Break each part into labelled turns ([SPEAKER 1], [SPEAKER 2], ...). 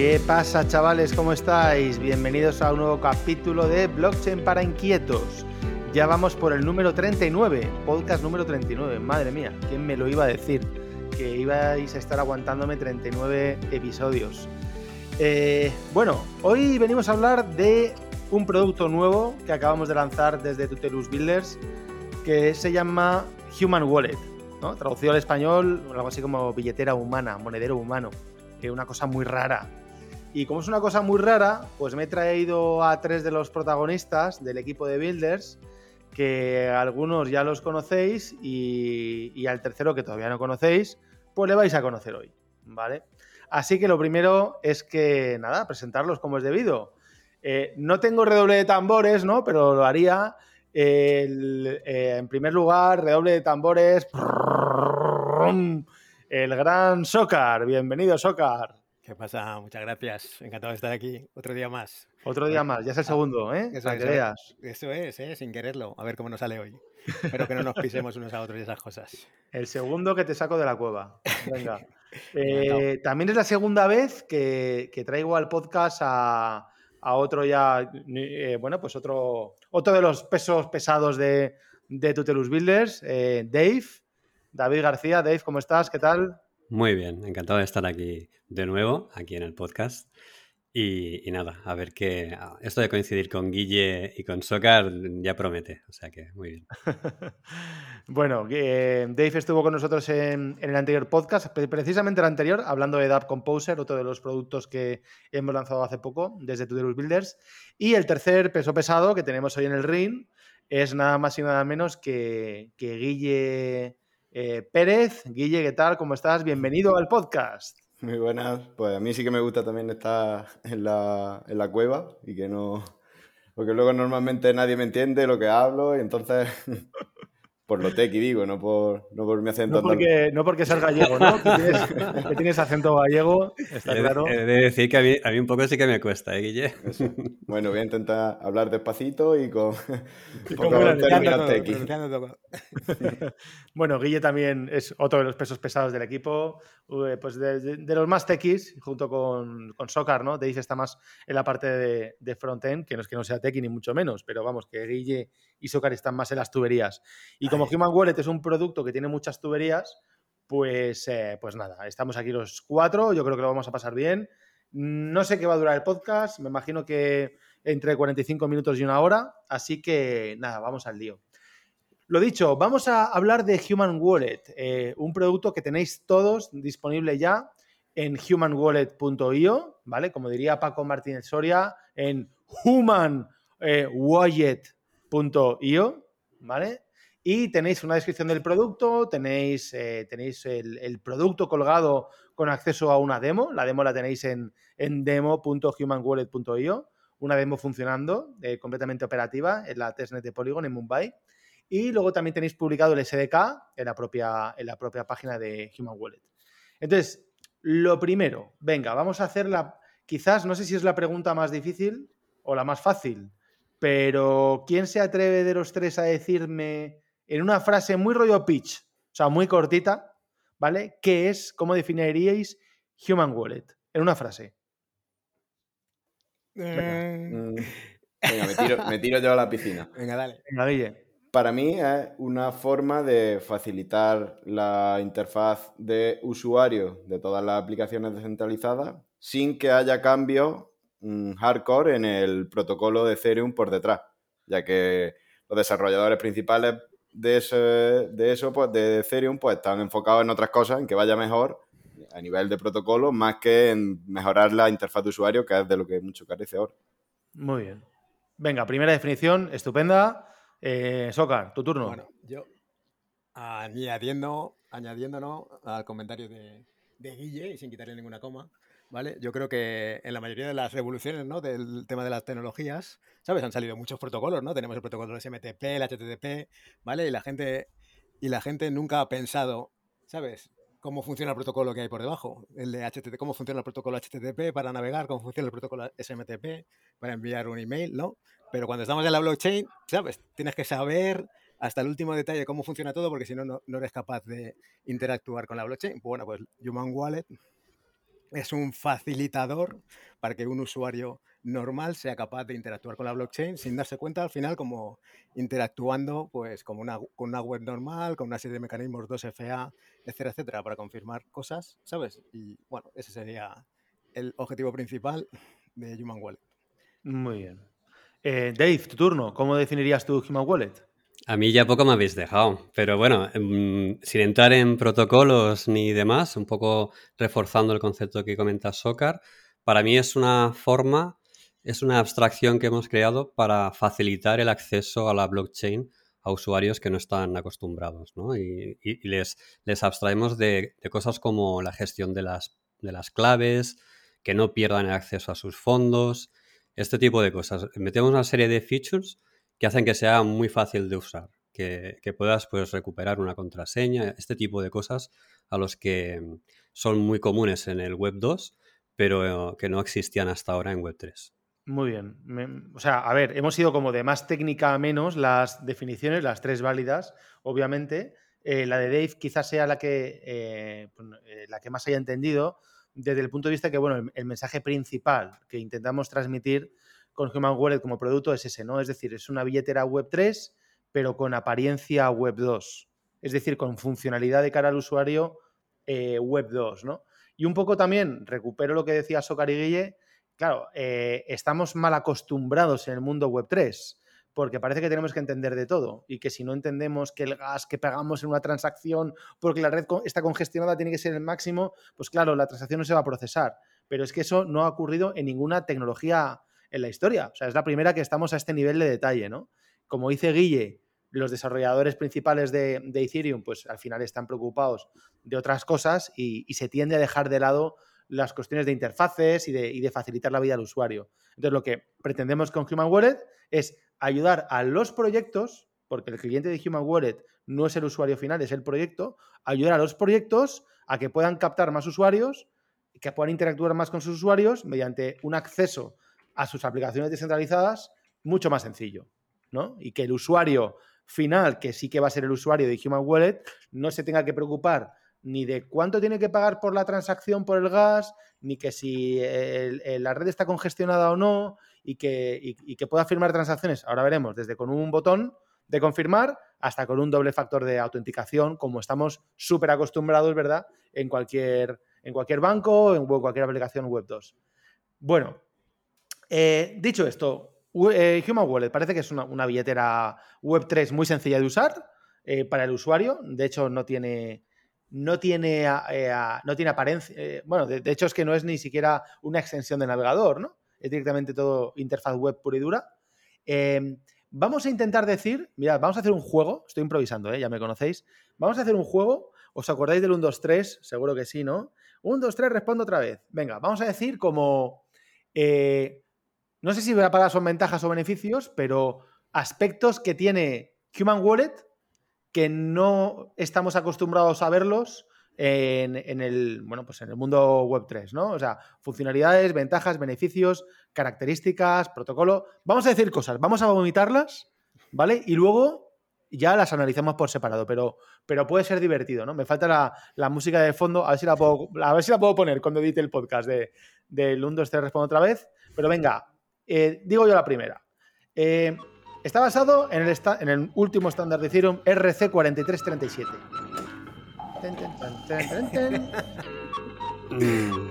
[SPEAKER 1] ¿Qué pasa chavales? ¿Cómo estáis? Bienvenidos a un nuevo capítulo de Blockchain para Inquietos. Ya vamos por el número 39, podcast número 39. Madre mía, ¿quién me lo iba a decir? Que ibais a estar aguantándome 39 episodios. Eh, bueno, hoy venimos a hablar de un producto nuevo que acabamos de lanzar desde Tutelus Builders que se llama Human Wallet, ¿no? traducido al español, algo así como billetera humana, monedero humano, es una cosa muy rara. Y como es una cosa muy rara, pues me he traído a tres de los protagonistas del equipo de Builders, que algunos ya los conocéis y, al tercero que todavía no conocéis, pues le vais a conocer hoy, ¿vale? Así que lo primero es que, nada, presentarlos como es debido. Eh, no tengo redoble de tambores, ¿no? Pero lo haría. Eh, en primer lugar, redoble de tambores. El gran Socar. Bienvenido, Socar.
[SPEAKER 2] ¿Qué pasa? Muchas gracias. Encantado de estar aquí. Otro día más.
[SPEAKER 1] Otro día más. Ya es el segundo, ¿eh?
[SPEAKER 2] Eso,
[SPEAKER 1] que
[SPEAKER 2] eso, es, ¿eh? sin quererlo. A ver cómo nos sale hoy. Espero que no nos pisemos unos a otros y esas cosas.
[SPEAKER 1] El segundo que te saco de la cueva. Venga. Eh, también es la segunda vez que, que traigo al podcast a, a otro ya, eh, bueno, pues otro, otro de los pesos pesados de, de Tutelus Builders, eh, Dave. David García, Dave, ¿cómo estás? ¿Qué tal?
[SPEAKER 3] Muy bien, encantado de estar aquí de nuevo, aquí en el podcast. Y, nada, a ver qué. ah, Esto de coincidir con Guille y con Socar ya promete, o sea que muy bien.
[SPEAKER 1] bueno, eh, Dave estuvo con nosotros en, el anterior podcast, pre- precisamente el anterior, hablando de Dap Composer, otro de los productos que hemos lanzado hace poco desde Tutelus Builders. Y el tercer peso pesado que tenemos hoy en el ring es nada más y nada menos que, que Guille eh, Pérez. Guille, ¿qué tal? ¿Cómo estás? Bienvenido al podcast.
[SPEAKER 4] Muy buenas, pues a mí sí que me gusta también estar en la, en la cueva y que no, porque luego normalmente nadie me entiende lo que hablo y entonces, por lo tequi digo, no por, no por mi acento
[SPEAKER 1] No porque, no porque seas gallego, ¿no? Que tienes, que tienes acento gallego, está
[SPEAKER 3] He de,
[SPEAKER 1] claro.
[SPEAKER 3] he de decir que a mí, a mí un poco sí que me cuesta, ¿eh, Guille?
[SPEAKER 4] Eso. Bueno, voy a intentar hablar despacito y con,
[SPEAKER 1] Y
[SPEAKER 2] todo,
[SPEAKER 4] tequi.
[SPEAKER 2] todo.
[SPEAKER 1] Bueno, Guille también es otro de los pesos pesados del equipo, eh, pues de, de- de los más tequis, junto con, con Socar, ¿no? Dave está más en la parte de, de frontend, que no es que no sea tequi ni mucho menos, pero vamos, que Guille y Socar están más en las tuberías. Y como Human Wallet es un producto que tiene muchas tuberías, pues, eh, pues nada, estamos aquí los cuatro, yo creo que lo vamos a pasar bien. No sé qué va a durar el podcast, me imagino que entre 45 minutos y una hora, así que nada, vamos al lío. Lo dicho, vamos a hablar de Human Wallet, eh, un producto que tenéis todos disponible ya en humanwallet.io, ¿vale? Como diría Paco Martínez Soria, en humanwallet.io, ¿vale? Y tenéis una descripción del producto, tenéis, eh, tenéis el, el producto colgado con acceso a una demo. La demo la tenéis en, en demo.humanwallet.io, una demo funcionando, eh, completamente operativa, en la testnet de Polygon en Mumbai. Y luego también tenéis publicado el SDK en la propia, en la propia página de Human Wallet. Entonces, lo primero, venga, vamos a hacer la. Quizás, no sé si es la pregunta más difícil o la más fácil, pero ¿quién se atreve de los tres a decirme en una frase muy rollo pitch, o sea, muy cortita, ¿vale? ¿Qué es, cómo definiríais Human Wallet? En una frase.
[SPEAKER 2] Eh,
[SPEAKER 4] Mm, Venga, me tiro, me tiro yo a la piscina.
[SPEAKER 2] Venga, dale.
[SPEAKER 1] Venga, Guille.
[SPEAKER 4] Para mí es una forma de facilitar la interfaz de usuario de todas las aplicaciones descentralizadas sin que haya cambios hardcore en el protocolo de Ethereum por detrás, ya que los desarrolladores principales de, ese- de eso, pues de Ethereum, pues están enfocados en otras cosas, en que vaya mejor a nivel de protocolo, más que en mejorar la interfaz de usuario, que es de lo que mucho carece ahora.
[SPEAKER 1] Muy bien. Venga, primera definición, estupenda. Eh, Socar, tu turno.
[SPEAKER 2] Bueno, yo añadiendo, añadiéndonos al comentario de, de Guille y sin quitarle ninguna coma, ¿vale? Yo creo que en la mayoría de las revoluciones, ¿no? Del tema de las tecnologías, ¿sabes? Han salido muchos protocolos, ¿no? Tenemos el protocolo SMTP, el HTTP, ¿vale? Y la gente, y la gente nunca ha pensado, ¿sabes? Cómo funciona el protocolo que hay por debajo, el de HTTP, cómo funciona el protocolo HTTP para navegar, cómo funciona el protocolo SMTP para enviar un email, ¿no? Pero cuando estamos en la blockchain, ¿sabes? Tienes que saber hasta el último detalle cómo funciona todo, porque si no, no, eres capaz de interactuar con la blockchain. Bueno, pues Human Wallet es un facilitador para que un usuario normal sea capaz de interactuar con la blockchain sin darse cuenta al final como interactuando pues como una, con una web normal, con una serie de mecanismos 2FA, etcétera, etcétera, para confirmar cosas, ¿sabes? Y bueno, ese sería el objetivo principal de Human Wallet.
[SPEAKER 1] Muy bien. Eh, Dave, tu turno. ¿Cómo definirías tu Human Wallet?
[SPEAKER 3] A mí ya poco me habéis dejado, pero bueno, em, sin entrar en protocolos ni demás, un poco reforzando el concepto que comenta Sokar, para mí es una forma, es una abstracción que hemos creado para facilitar el acceso a la blockchain a usuarios que no están acostumbrados, ¿no? Y, les, les abstraemos de, de, cosas como la gestión de las, de las claves, que no pierdan el acceso a sus fondos, este tipo de cosas. Metemos una serie de features que hacen que sea muy fácil de usar, que, puedas pues, recuperar una contraseña, este tipo de cosas a los que son muy comunes en el Web 2, pero que no existían hasta ahora en Web 3.
[SPEAKER 1] Muy bien. o sea, a ver, hemos ido como de más técnica a menos las definiciones, las tres válidas, obviamente. Eh, la de Dave quizás sea la que, eh, pues, eh, la que más haya entendido, desde el punto de vista que, bueno, el, mensaje principal que intentamos transmitir con Human Wallet como producto es ese, ¿no? Es decir, es una billetera Web 3, pero con apariencia Web 2. Es decir, con funcionalidad de cara al usuario eh, Web 2, ¿no? Y un poco también, recupero lo que decía Socar y Guille, claro, eh, estamos mal acostumbrados en el mundo Web 3 porque parece que tenemos que entender de todo y que si no entendemos que el gas que pagamos en una transacción porque la red está congestionada tiene que ser el máximo, pues claro, la transacción no se va a procesar. Pero es que eso no ha ocurrido en ninguna tecnología en la historia. O sea, es la primera que estamos a este nivel de detalle, ¿no? Como dice Guille, los desarrolladores principales de, Ethereum, pues al final están preocupados de otras cosas y, se tiende a dejar de lado las cuestiones de interfaces y de, y de facilitar la vida al usuario. Entonces, lo que pretendemos con Human Wallet es ayudar a los proyectos, porque el cliente de Human Wallet no es el usuario final, es el proyecto, ayudar a los proyectos a que puedan captar más usuarios, que puedan interactuar más con sus usuarios mediante un acceso a sus aplicaciones descentralizadas mucho más sencillo, ¿no? Y que el usuario final, que sí que va a ser el usuario de Human Wallet, no se tenga que preocupar ni de cuánto tiene que pagar por la transacción por el gas, ni que si la red está congestionada o no, y que, que pueda firmar transacciones, ahora veremos, desde con un botón de confirmar hasta con un doble factor de autenticación, como estamos súper acostumbrados, ¿verdad? En cualquier, en cualquier banco, en cualquier aplicación web 2. Bueno, eh, dicho esto, eh, Human Wallet parece que es una, billetera web 3 muy sencilla de usar eh, para el usuario. De hecho, no tiene, no tiene, no tiene apariencia. bueno, de, hecho, es que no es ni siquiera una extensión de navegador, ¿no? es directamente todo interfaz web pura y dura. Vamos a intentar decir, mirad, vamos a hacer un juego, estoy improvisando, ya me conocéis. Vamos a hacer un juego, ¿os acordáis del 1, 2, 3? Seguro que sí, ¿no? 1, 2, 3, respondo otra vez. Venga, vamos a decir como, no sé si para son ventajas o beneficios, pero aspectos que tiene Human Wallet que no estamos acostumbrados a verlos en, el, bueno, pues en el mundo web 3, ¿no? O sea, funcionalidades, ventajas, beneficios, características, protocolo. Vamos a decir cosas, vamos a vomitarlas, ¿vale? Y luego ya las analizamos por separado, pero, pero puede ser divertido, ¿no? Me falta la, música de fondo, a ver si la puedo, a ver si la puedo poner cuando edite el podcast de, del 1, 2, 3, respondo otra vez. Pero venga, eh, digo yo la primera. Eh, está basado en el, en el último estándar de Ethereum RC4337.
[SPEAKER 3] Mm.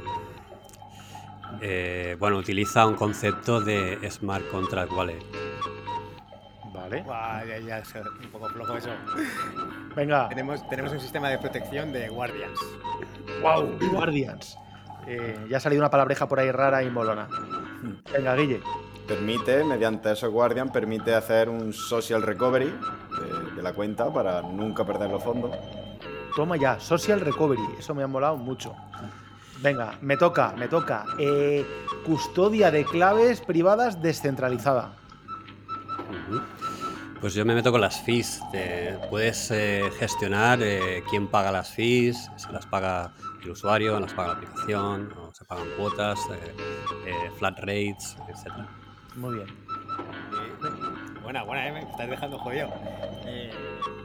[SPEAKER 3] Eh, bueno, utiliza un concepto de Smart Contract Wallet.
[SPEAKER 1] Vale.
[SPEAKER 2] ya, ya, un poco flojo eso.
[SPEAKER 1] Venga.
[SPEAKER 2] Tenemos, tenemos un sistema de protección de Guardians.
[SPEAKER 1] ¡Wow! Guardians. Eh, ya ha salido una palabreja por ahí rara y molona. Venga, Guille.
[SPEAKER 4] Permite, mediante esos Guardians, permite hacer un social recovery de la cuenta para nunca perder los fondos
[SPEAKER 1] Toma ya, Social Recovery. Eso me ha molado mucho. Venga, me toca, me toca. Eh, custodia de claves privadas descentralizada.
[SPEAKER 3] Pues yo me meto con las fees. puedes eh, gestionar eh, quién paga las fees, si las paga el usuario, las paga la aplicación, o se pagan cuotas, flat rates, etc.
[SPEAKER 1] Muy bien.
[SPEAKER 2] Buena, buena, me estás dejando jodido.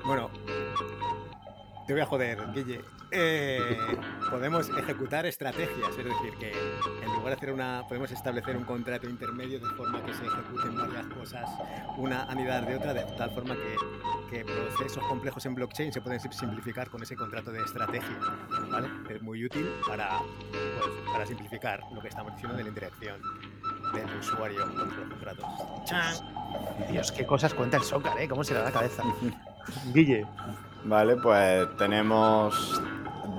[SPEAKER 2] bueno, te voy a joder, Guille. Eh, podemos ejecutar estrategias, es decir, que en lugar de hacer una, podemos establecer un contrato intermedio de forma que se ejecuten varias cosas, una unidad de otra, de tal forma que, que procesos complejos en blockchain se pueden simplificar con ese contrato de estrategia, ¿vale? Es muy útil para, pues, para simplificar lo que estamos diciendo de la interacción del usuario con los contratos. ¡Chan!
[SPEAKER 1] Dios, qué cosas cuenta el Sócar, ¿eh? ¿Cómo se le da la cabeza? Guille.
[SPEAKER 4] Vale, pues tenemos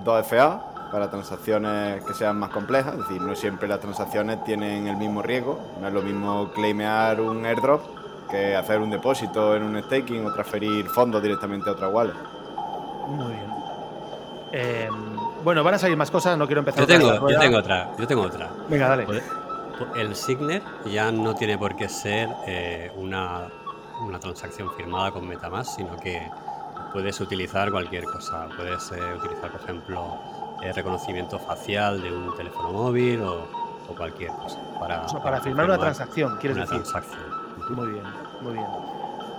[SPEAKER 4] dos FA para transacciones que sean más complejas, es decir, no siempre las transacciones tienen el mismo riesgo, no es lo mismo claimear un airdrop que hacer un depósito en un staking o transferir fondos directamente a otra wallet.
[SPEAKER 1] Muy bien. Eh, bueno, van a salir más cosas, no quiero empezar.
[SPEAKER 3] Yo tengo, yo tengo otra, yo tengo otra.
[SPEAKER 1] Venga, dale.
[SPEAKER 3] El Signer ya no tiene por qué ser eh, una, una transacción firmada con Metamask, sino que puedes utilizar cualquier cosa. Puedes eh, utilizar, por ejemplo, el reconocimiento facial de un teléfono móvil o, cualquier cosa.
[SPEAKER 1] Para, para, firmar una transacción, quieres
[SPEAKER 3] una
[SPEAKER 1] decir.
[SPEAKER 3] transacción.
[SPEAKER 1] Muy bien, muy bien.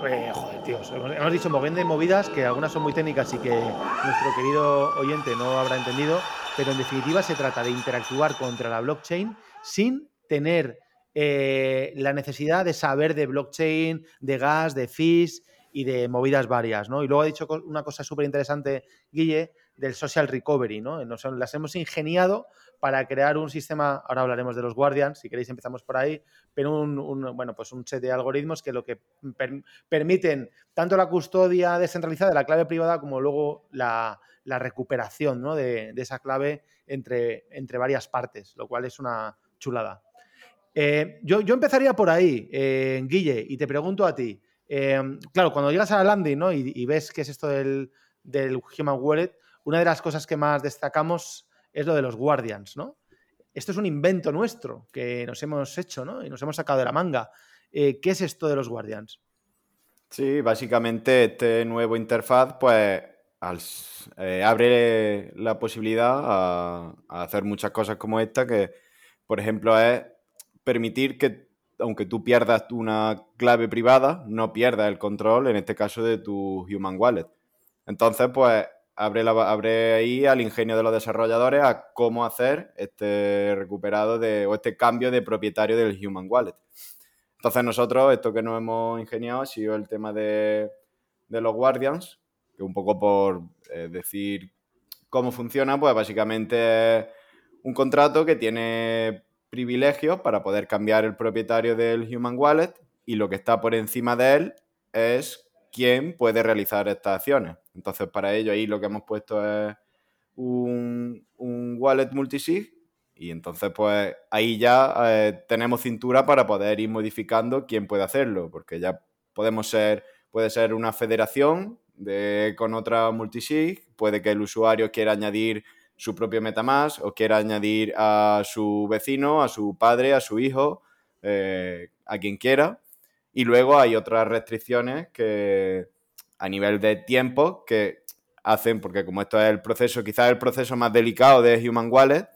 [SPEAKER 1] Eh, joder, tíos, hemos dicho mogollón de movidas que algunas son muy técnicas y que nuestro querido oyente no habrá entendido, pero en definitiva se trata de interactuar contra la blockchain sin tener eh, la necesidad de saber de blockchain, de gas, de fees y de movidas varias, ¿no? Y luego ha dicho una cosa súper interesante, Guille, del social recovery, ¿no? Las hemos ingeniado para crear un sistema, ahora hablaremos de los guardians, si queréis empezamos por ahí, pero un, bueno, pues un set de algoritmos que lo que permiten tanto la custodia descentralizada de la clave privada como luego la, recuperación ¿no? de, esa clave entre, entre varias partes, lo cual es una chulada. Eh, yo, empezaría por ahí, eh, Guille, y te pregunto a ti, Em, claro, cuando llegas a la landing ¿no? y, ves qué es esto del, Human Wallet, una de las cosas que más destacamos es lo de los Guardians, ¿no? Esto es un invento nuestro que nos hemos hecho, ¿no? Y nos hemos sacado de la manga. Eh, ¿Qué es esto de los Guardians?
[SPEAKER 4] Sí, básicamente este nuevo interfaz, pues, eh, abre la posibilidad a, hacer muchas cosas como esta, que, por ejemplo, es permitir que aunque tú pierdas una clave privada, no pierdas el control, en este caso, de tu Human Wallet. Entonces, pues abre, ahí al ingenio de los desarrolladores a cómo hacer este recuperado o este cambio de propietario del Human Wallet. Entonces, nosotros, esto que nos hemos ingeniado ha sido el tema de, los Guardians, que un poco por eh, decir cómo funciona, pues básicamente es un contrato que tiene privilegios para poder cambiar el propietario del Human Wallet y lo que está por encima de él es quién puede realizar estas acciones. Entonces, para ello ahí lo que hemos puesto es un, wallet multisig y entonces pues ahí ya eh, tenemos cintura para poder ir modificando quién puede hacerlo, porque ya podemos ser, puede ser una federación de, con otra multisig, puede que el usuario quiera añadir su propio MetaMask o quiera añadir a su vecino, a su padre, a su hijo, eh, a quien quiera. Y luego hay otras restricciones que a nivel de tiempo que hacen, porque como esto es el proceso, quizás el proceso más delicado de Human Wallet,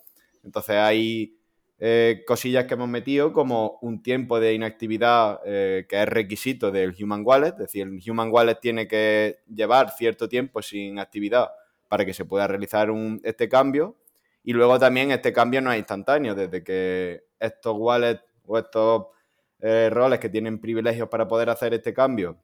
[SPEAKER 4] entonces hay eh, cosillas que hemos metido como un tiempo de inactividad eh, que es requisito del Human Wallet, es decir, el Human Wallet tiene que llevar cierto tiempo sin actividad para que se pueda realizar un, este cambio. Y luego también este cambio no es instantáneo, desde que estos wallets o estos eh, roles que tienen privilegios para poder hacer este cambio,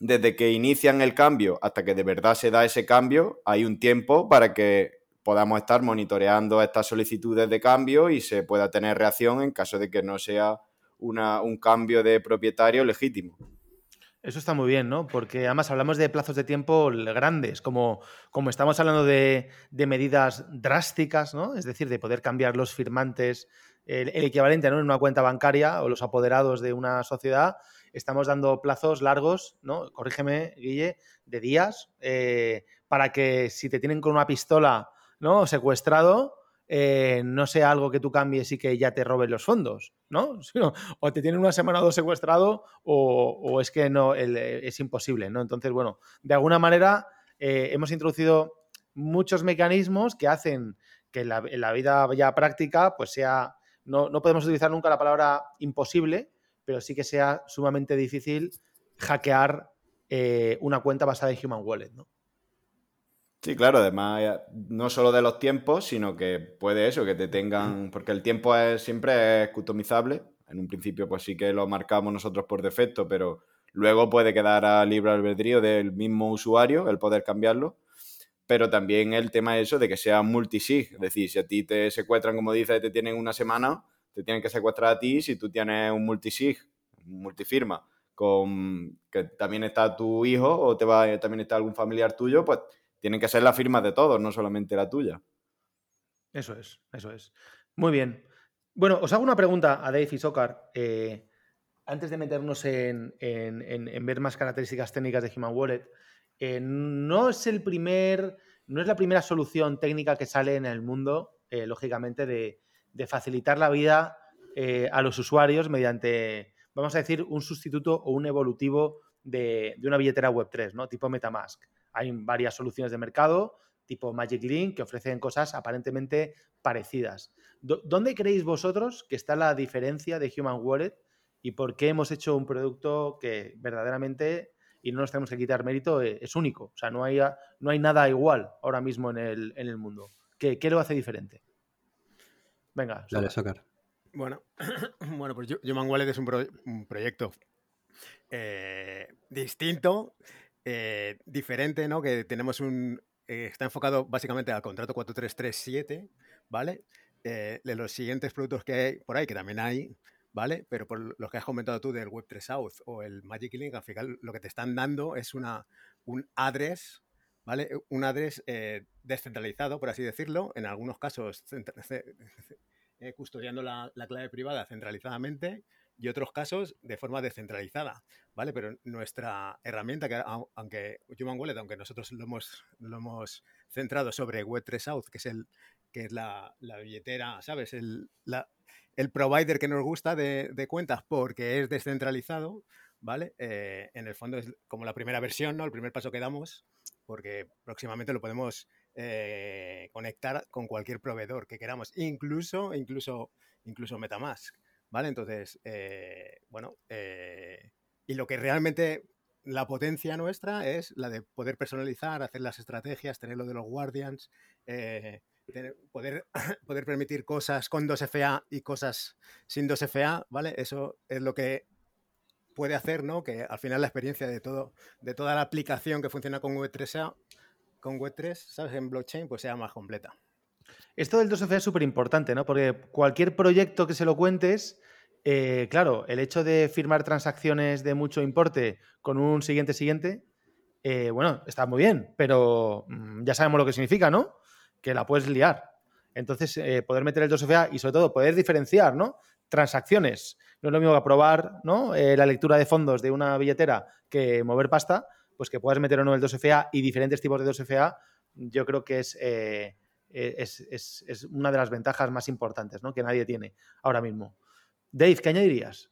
[SPEAKER 4] desde que inician el cambio hasta que de verdad se da ese cambio, hay un tiempo para que podamos estar monitoreando estas solicitudes de cambio y se pueda tener reacción en caso de que no sea un cambio de propietario legítimo.
[SPEAKER 1] Eso está muy bien, ¿no? Porque además hablamos de plazos de tiempo grandes, como, como estamos hablando de, medidas drásticas, ¿no? Es decir, de poder cambiar los firmantes, el, equivalente ¿no? en una cuenta bancaria o los apoderados de una sociedad, estamos dando plazos largos, ¿no? Corrígeme, Guille, de días, eh, para que si te tienen con una pistola, ¿no? Secuestrado, eh, no sea algo que tú cambies y que ya te roben los fondos, ¿no? O te tienen una semana o dos secuestrado o, es que no, eh, es imposible, ¿no? Entonces, bueno, de alguna manera eh, hemos introducido muchos mecanismos que hacen que la, en la vida ya práctica, pues sea, no, no podemos utilizar nunca la palabra imposible, pero sí que sea sumamente difícil hackear una cuenta basada en Human Wallet, ¿no?
[SPEAKER 4] Sí, claro, además no solo de los tiempos, sino que puede eso, que te tengan, porque el tiempo es, siempre es customizable. En un principio pues sí que lo marcamos nosotros por defecto, pero luego puede quedar a libre albedrío del mismo usuario el poder cambiarlo. Pero también el tema es eso de que sea multisig, es decir, si a ti te secuestran, como dices, te tienen una semana, te tienen que secuestrar a ti si tú tienes un multisig, multifirma, con que también está tu hijo o te va, también está algún familiar tuyo, pues tienen que ser las firmas de todos, no solamente la tuya.
[SPEAKER 1] Eso es, eso es. Muy bien. Bueno, os hago una pregunta a Dave y Sokar. Eh, antes de meternos en, ver más características técnicas de Human Wallet, eh, no es el primer, no es la primera solución técnica que sale en el mundo, eh, lógicamente, de, facilitar la vida a los usuarios mediante, vamos a decir, un sustituto o un evolutivo de, de una billetera Web3, ¿no? Tipo Metamask. Hay varias soluciones de mercado, tipo Magic Link, que ofrecen cosas aparentemente parecidas. ¿Dónde creéis vosotros que está la diferencia de Human Wallet y por qué hemos hecho un producto que verdaderamente, y no nos tenemos que quitar mérito, eh, es único? O sea, no hay, no hay nada igual ahora mismo en el, mundo. ¿Qué, lo hace diferente? Venga,
[SPEAKER 3] Dale, Socar.
[SPEAKER 2] Bueno, bueno, pues Human Wallet es un, proyecto eh, distinto eh, diferente, ¿no? Que tenemos un... Eh, está enfocado básicamente al contrato 4337, ¿vale? Eh, de los siguientes productos que hay por ahí, que también hay, ¿vale? Pero por los que has comentado tú del Web3 South o el Magic Link, al final lo que te están dando es una, un address, ¿vale? Un address descentralizado, por así decirlo, en algunos casos custodiando la, la, clave privada centralizadamente y otros casos de forma descentralizada, ¿vale? Pero nuestra herramienta, que aunque Human Wallet, aunque nosotros lo hemos, lo hemos centrado sobre Web3 South, que es, el, que es la, billetera, ¿sabes? El, el provider que nos gusta de, cuentas porque es descentralizado, ¿vale? Eh, en el fondo es como la primera versión, ¿no? El primer paso que damos, porque próximamente lo podemos eh, conectar con cualquier proveedor que queramos, incluso, incluso, incluso Metamask. ¿Vale? Entonces, eh, bueno, eh, y lo que realmente la potencia nuestra es la de poder personalizar, hacer las estrategias, tener lo de los guardians, eh, poder, poder permitir cosas con 2FA y cosas sin 2FA, ¿vale? Eso es lo que puede hacer, ¿no? Que al final la experiencia de todo, de toda la aplicación que funciona con Web3, con Web3, ¿sabes? En blockchain, pues sea más completa.
[SPEAKER 1] Esto del 2FA es súper importante, ¿no? Porque cualquier proyecto que se lo cuentes, eh, claro, el hecho de firmar transacciones de mucho importe con un siguiente siguiente, eh, bueno, está muy bien, pero mm, ya sabemos lo que significa, ¿no? Que la puedes liar. Entonces, eh, poder meter el 2FA y sobre todo poder diferenciar, ¿no? Transacciones. No es lo mismo que aprobar ¿no? la lectura de fondos de una billetera que mover pasta, pues que puedas meter o no el 2FA y diferentes tipos de 2FA, yo creo que es eh, es, una de las ventajas más importantes ¿no? que nadie tiene ahora mismo. Dave, ¿qué añadirías?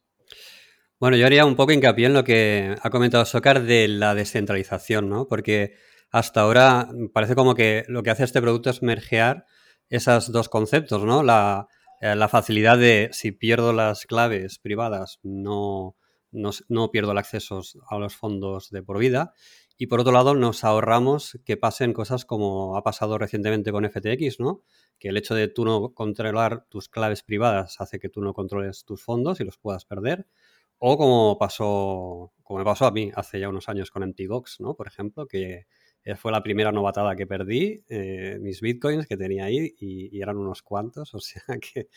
[SPEAKER 3] Bueno, yo haría un poco hincapié en lo que ha comentado Socar de la descentralización, ¿no? Porque hasta ahora parece como que lo que hace este producto es mergear esos dos conceptos, ¿no? La, eh, facilidad de si pierdo las claves privadas, no, no, no, pierdo el acceso a los fondos de por vida y por otro lado, nos ahorramos que pasen cosas como ha pasado recientemente con FTX, ¿no? Que el hecho de tú no controlar tus claves privadas hace que tú no controles tus fondos y los puedas perder. O como pasó, como me pasó a mí hace ya unos años con Antigox, ¿no? Por ejemplo, que fue la primera novatada que perdí, eh, mis bitcoins que tenía ahí y, eran unos cuantos. O sea que,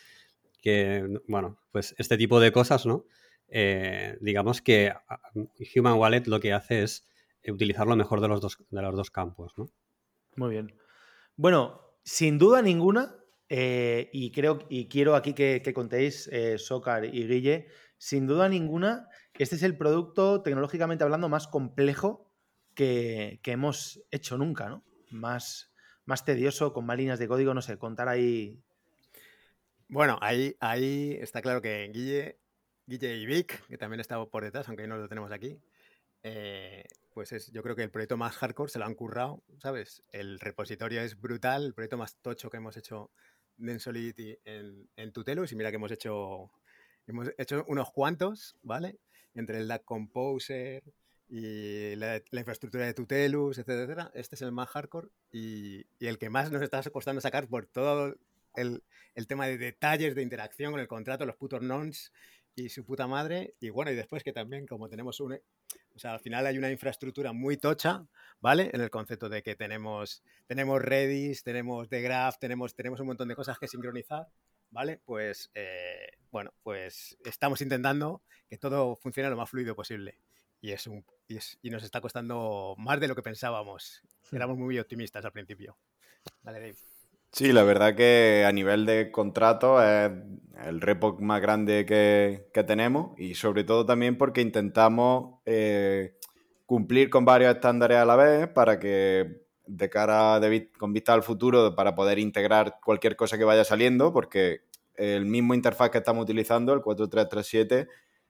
[SPEAKER 3] que, bueno, pues este tipo de cosas, ¿no? Eh, digamos que Human Wallet lo que hace es utilizar lo mejor de los dos, de los dos campos. ¿no?
[SPEAKER 1] Muy bien. Bueno, sin duda ninguna, eh, y creo y quiero aquí que, contéis, eh, Socar y Guille, sin duda ninguna, este es el producto tecnológicamente hablando más complejo que, hemos hecho nunca, ¿no? Más, más tedioso, con más líneas de código, no sé, contar ahí.
[SPEAKER 2] Bueno, ahí, ahí está claro que Guille, Guille y Vic, que también está por detrás, aunque no lo tenemos aquí, eh, pues es, yo creo que el proyecto más hardcore se lo han currado, ¿sabes? El repositorio es brutal, el proyecto más tocho que hemos hecho en Solidity en, en Tutelus, y mira que hemos hecho, hemos hecho unos cuantos, ¿vale? Entre el DAC Composer y la, infraestructura de Tutelus, etcétera, este es el más hardcore y, el que más nos está costando sacar por todo el, tema de detalles de interacción con el contrato, los putos nons y su puta madre. Y bueno, y después que también como tenemos un... O sea, al final hay una infraestructura muy tocha, ¿vale? En el concepto de que tenemos, tenemos Redis, tenemos The Graph, tenemos, tenemos un montón de cosas que sincronizar, ¿vale? Pues, eh, bueno, pues estamos intentando que todo funcione lo más fluido posible y, es un, y, nos está costando más de lo que pensábamos. Éramos muy optimistas al principio. Vale, Dave.
[SPEAKER 4] Sí, la verdad que a nivel de contrato es el repo más grande que, tenemos y sobre todo también porque intentamos eh, cumplir con varios estándares a la vez para que de cara con vista al futuro para poder integrar cualquier cosa que vaya saliendo porque el mismo interfaz que estamos utilizando, el 4337,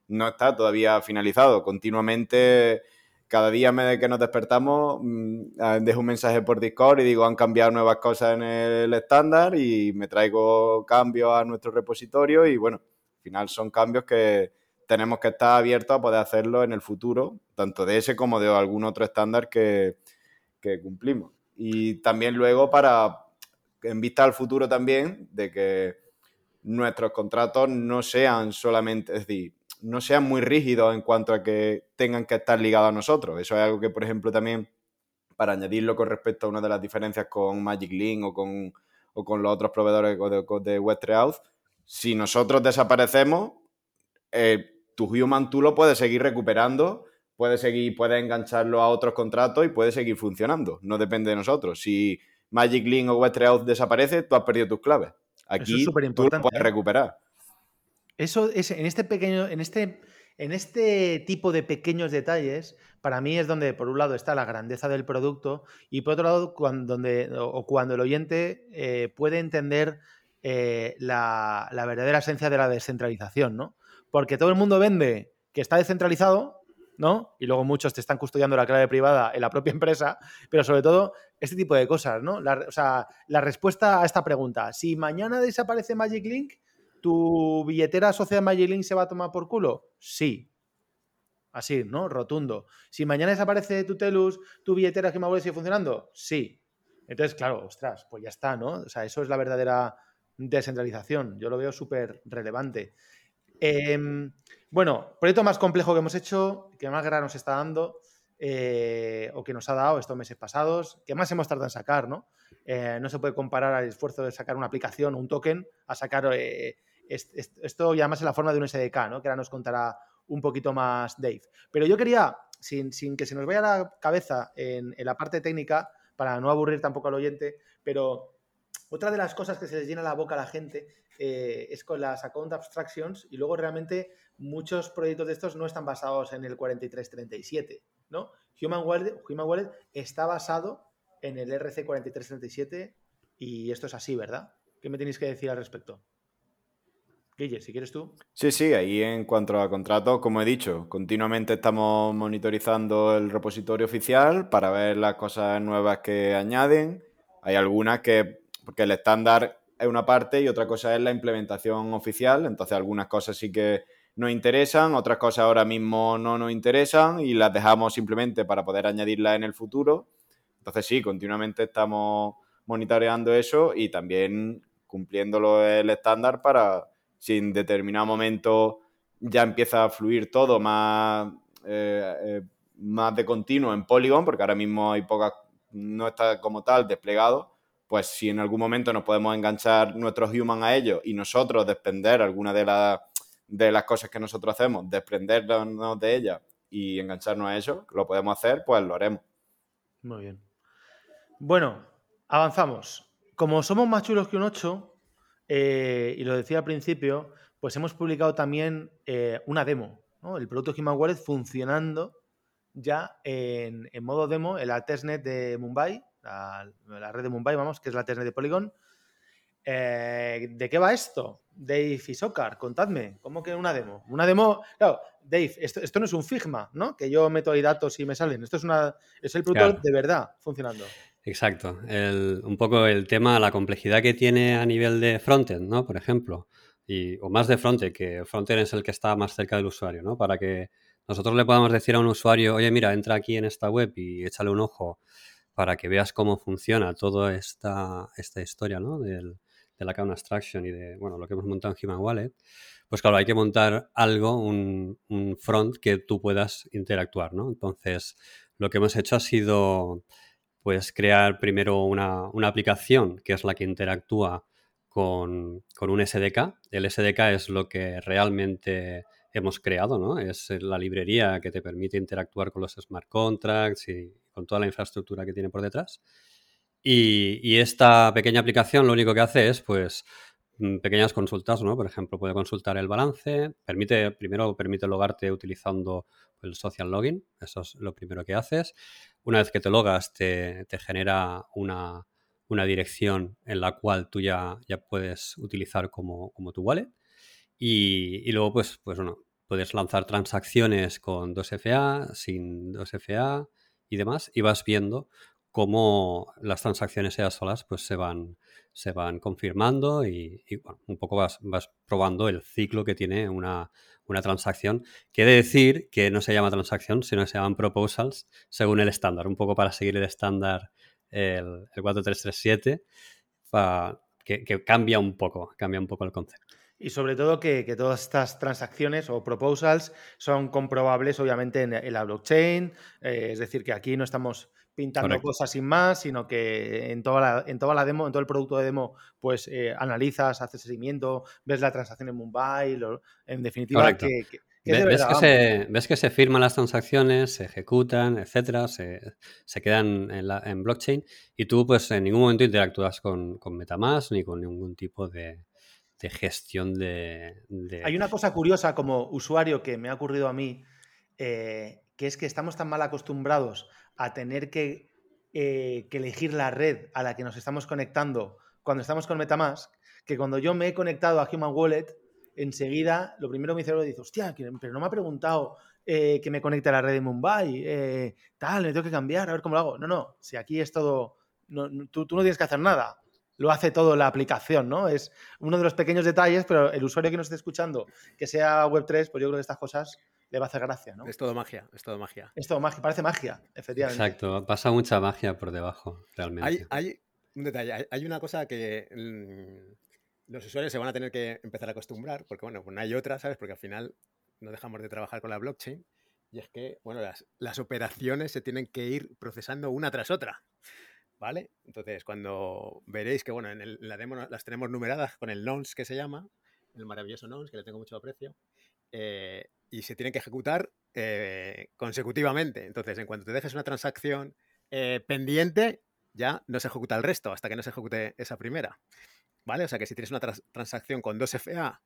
[SPEAKER 4] no está todavía finalizado. Continuamente, cada día que nos despertamos, mm, ah, dejo un mensaje por Discord y digo, han cambiado nuevas cosas en el estándar y me traigo cambios a nuestro repositorio y bueno, al final son cambios que tenemos que estar abiertos a poder hacerlo en el futuro, tanto de ese como de algún otro estándar que, que cumplimos. Y también luego para, en vista al futuro también, de que nuestros contratos no sean solamente, no sean muy rígidos en cuanto a que tengan que estar ligados a nosotros. Eso es algo que, por ejemplo, también, para añadirlo con respecto a una de las diferencias con Magic Link o con, con los otros proveedores de, de si nosotros desaparecemos, eh, tu human tú lo puedes seguir recuperando, puedes seguir, puedes engancharlo a otros contratos y puede seguir funcionando. No depende de nosotros. Si Magic Link o web desaparece, tú has perdido tus claves. Aquí tú lo puedes ¿eh? recuperar.
[SPEAKER 1] Eso es en este pequeño, en este, en este tipo de pequeños detalles, para mí es donde, por un lado, está la grandeza del producto y por otro lado, cuando, o cuando el oyente eh, puede entender eh, la, verdadera esencia de la descentralización, ¿no? Porque todo el mundo vende que está descentralizado, ¿no? Y luego muchos te están custodiando la clave privada en la propia empresa, pero sobre todo este tipo de cosas, ¿no? o sea, la respuesta a esta pregunta, si mañana desaparece Magic Link, ¿Tu billetera asociada a Magilink se va a tomar por culo? Sí. Así, ¿no? Rotundo. Si mañana desaparece tu Telus, ¿tu billetera que me sigue funcionando? Sí. Entonces, claro, ostras, pues ya está, ¿no? O sea, eso es la verdadera descentralización. Yo lo veo súper relevante. Em, bueno, proyecto más complejo que hemos hecho, que más guerra nos está dando, eh, o que nos ha dado estos meses pasados, que más hemos tardado en sacar, ¿no? Eh, no se puede comparar al esfuerzo de sacar una aplicación, un token, a sacar eh, esto ya más en la forma de un SDK, ¿no? Que ahora nos contará un poquito más Dave. Pero yo quería, sin, que se nos vaya la cabeza en, la parte técnica, para no aburrir tampoco al oyente, pero otra de las cosas que se les llena la boca a la gente eh, es con las account abstractions y luego realmente muchos proyectos de estos no están basados en el 4337, ¿no? Human Wallet, Human Wallet está basado en el RC4337 y esto es así, ¿verdad? ¿Qué me tenéis que decir al respecto? Guille, si quieres tú.
[SPEAKER 4] Sí, sí, ahí en cuanto a contratos, como he dicho, continuamente estamos monitorizando el repositorio oficial para ver las cosas nuevas que añaden. Hay algunas que, porque el estándar es una parte y otra cosa es la implementación oficial, entonces algunas cosas sí que nos interesan, otras cosas ahora mismo no nos interesan y las dejamos simplemente para poder añadirlas en el futuro. Entonces sí, continuamente estamos monitoreando eso y también cumpliéndolo el estándar para si en determinado momento ya empieza a fluir todo más, eh, eh, más de continuo en Polygon, porque ahora mismo hay pocas, no está como tal desplegado, pues si en algún momento nos podemos enganchar nuestros human a ellos y nosotros desprender alguna de, las de las cosas que nosotros hacemos, desprendernos de ellas y engancharnos a ellos, lo podemos hacer, pues lo haremos.
[SPEAKER 1] Muy bien. Bueno, avanzamos. Como somos más chulos que un 8, eh, y lo decía al principio, pues hemos publicado también eh, una demo, el producto Human Wallet funcionando ya en, modo demo en la testnet de Mumbai, la, red de Mumbai, vamos, que es la testnet de Polygon. Eh, ¿De qué va esto? Dave y Sokar, contadme, ¿cómo que una demo? Una demo, claro, Dave, esto, no es un Figma, ¿no? Que yo meto ahí datos y me salen. Esto es una es el producto de verdad funcionando.
[SPEAKER 3] Exacto. un poco el tema, la complejidad que tiene a nivel de frontend, ¿no? Por ejemplo. Y, o más de frontend, que frontend es el que está más cerca del usuario, ¿no? Para que nosotros le podamos decir a un usuario, oye, mira, entra aquí en esta web y échale un ojo para que veas cómo funciona toda esta, esta historia ¿no? del, de la account abstraction y de bueno, lo que hemos montado en Human Wallet, pues claro, hay que montar algo, un, un front que tú puedas interactuar, ¿no? Entonces, lo que hemos hecho ha sido pues crear primero una, una aplicación que es la que interactúa con, con, un SDK. El SDK es lo que realmente hemos creado, ¿no? Es la librería que te permite interactuar con los smart contracts y con toda la infraestructura que tiene por detrás. Y, y esta pequeña aplicación lo único que hace es, pues, pequeñas consultas, ¿no? Por ejemplo, puede consultar el balance, permite, primero permite logarte utilizando el social login, eso es lo primero que haces. Una vez que te logas, te, te genera una, una, dirección en la cual tú ya, ya puedes utilizar como, como tu wallet. Y, y, luego, pues, pues bueno, puedes lanzar transacciones con 2FA, sin 2FA y demás, y vas viendo cómo las transacciones ellas solas pues se van, se van confirmando y, un poco vas, vas, probando el ciclo que tiene una, una transacción. Quiere decir que no se llama transacción, sino que se llaman proposals según el estándar, un poco para seguir el estándar el, el 4337, para, que, que, cambia un poco, cambia un poco el concepto.
[SPEAKER 1] Y sobre todo que, todas estas transacciones o proposals son comprobables obviamente en, en la blockchain, eh, es decir, que aquí no estamos pintando Correcto. cosas sin más, sino que en toda, la, en toda la demo, en todo el producto de demo, pues eh, analizas, haces seguimiento, ves la transacción en Mumbai, lo, en definitiva, que, que,
[SPEAKER 3] ¿Ves, ves, que se, ves, que se, firman las transacciones, se ejecutan, etcétera, se, se quedan en, la, en, blockchain y tú pues en ningún momento interactúas con, con Metamask ni con ningún tipo de, de gestión de, de,
[SPEAKER 1] Hay una cosa curiosa como usuario que me ha ocurrido a mí, eh, que es que estamos tan mal acostumbrados a tener que, eh, que, elegir la red a la que nos estamos conectando cuando estamos con Metamask, que cuando yo me he conectado a Human Wallet, enseguida lo primero mi cerebro dice, hostia, pero no me ha preguntado eh, que me conecte a la red de Mumbai, eh, tal, me tengo que cambiar, a ver cómo lo hago. No, no, si aquí es todo, no, tú, tú no tienes que hacer nada, lo hace todo la aplicación, ¿no? Es uno de los pequeños detalles, pero el usuario que nos esté escuchando, que sea Web3, pues yo creo que estas cosas le va a hacer gracia, ¿no?
[SPEAKER 2] Es todo magia, es todo magia.
[SPEAKER 1] Es todo magia, parece magia, efectivamente.
[SPEAKER 3] Exacto, pasa mucha magia por debajo, realmente.
[SPEAKER 2] Hay, hay un detalle, hay, hay, una cosa que mmm, los usuarios se van a tener que empezar a acostumbrar, porque bueno, pues no hay otra, ¿sabes? Porque al final no dejamos de trabajar con la blockchain, y es que, bueno, las, las operaciones se tienen que ir procesando una tras otra. ¿Vale? Entonces, cuando veréis que, bueno, en, la demo las tenemos numeradas con el nonce que se llama, el maravilloso nonce, que le tengo mucho aprecio, eh, y se tienen que ejecutar eh, consecutivamente. Entonces, en cuanto te dejes una transacción eh, pendiente, ya no se ejecuta el resto hasta que no se ejecute esa primera. ¿Vale? O sea que si tienes una trans transacción con 2FA,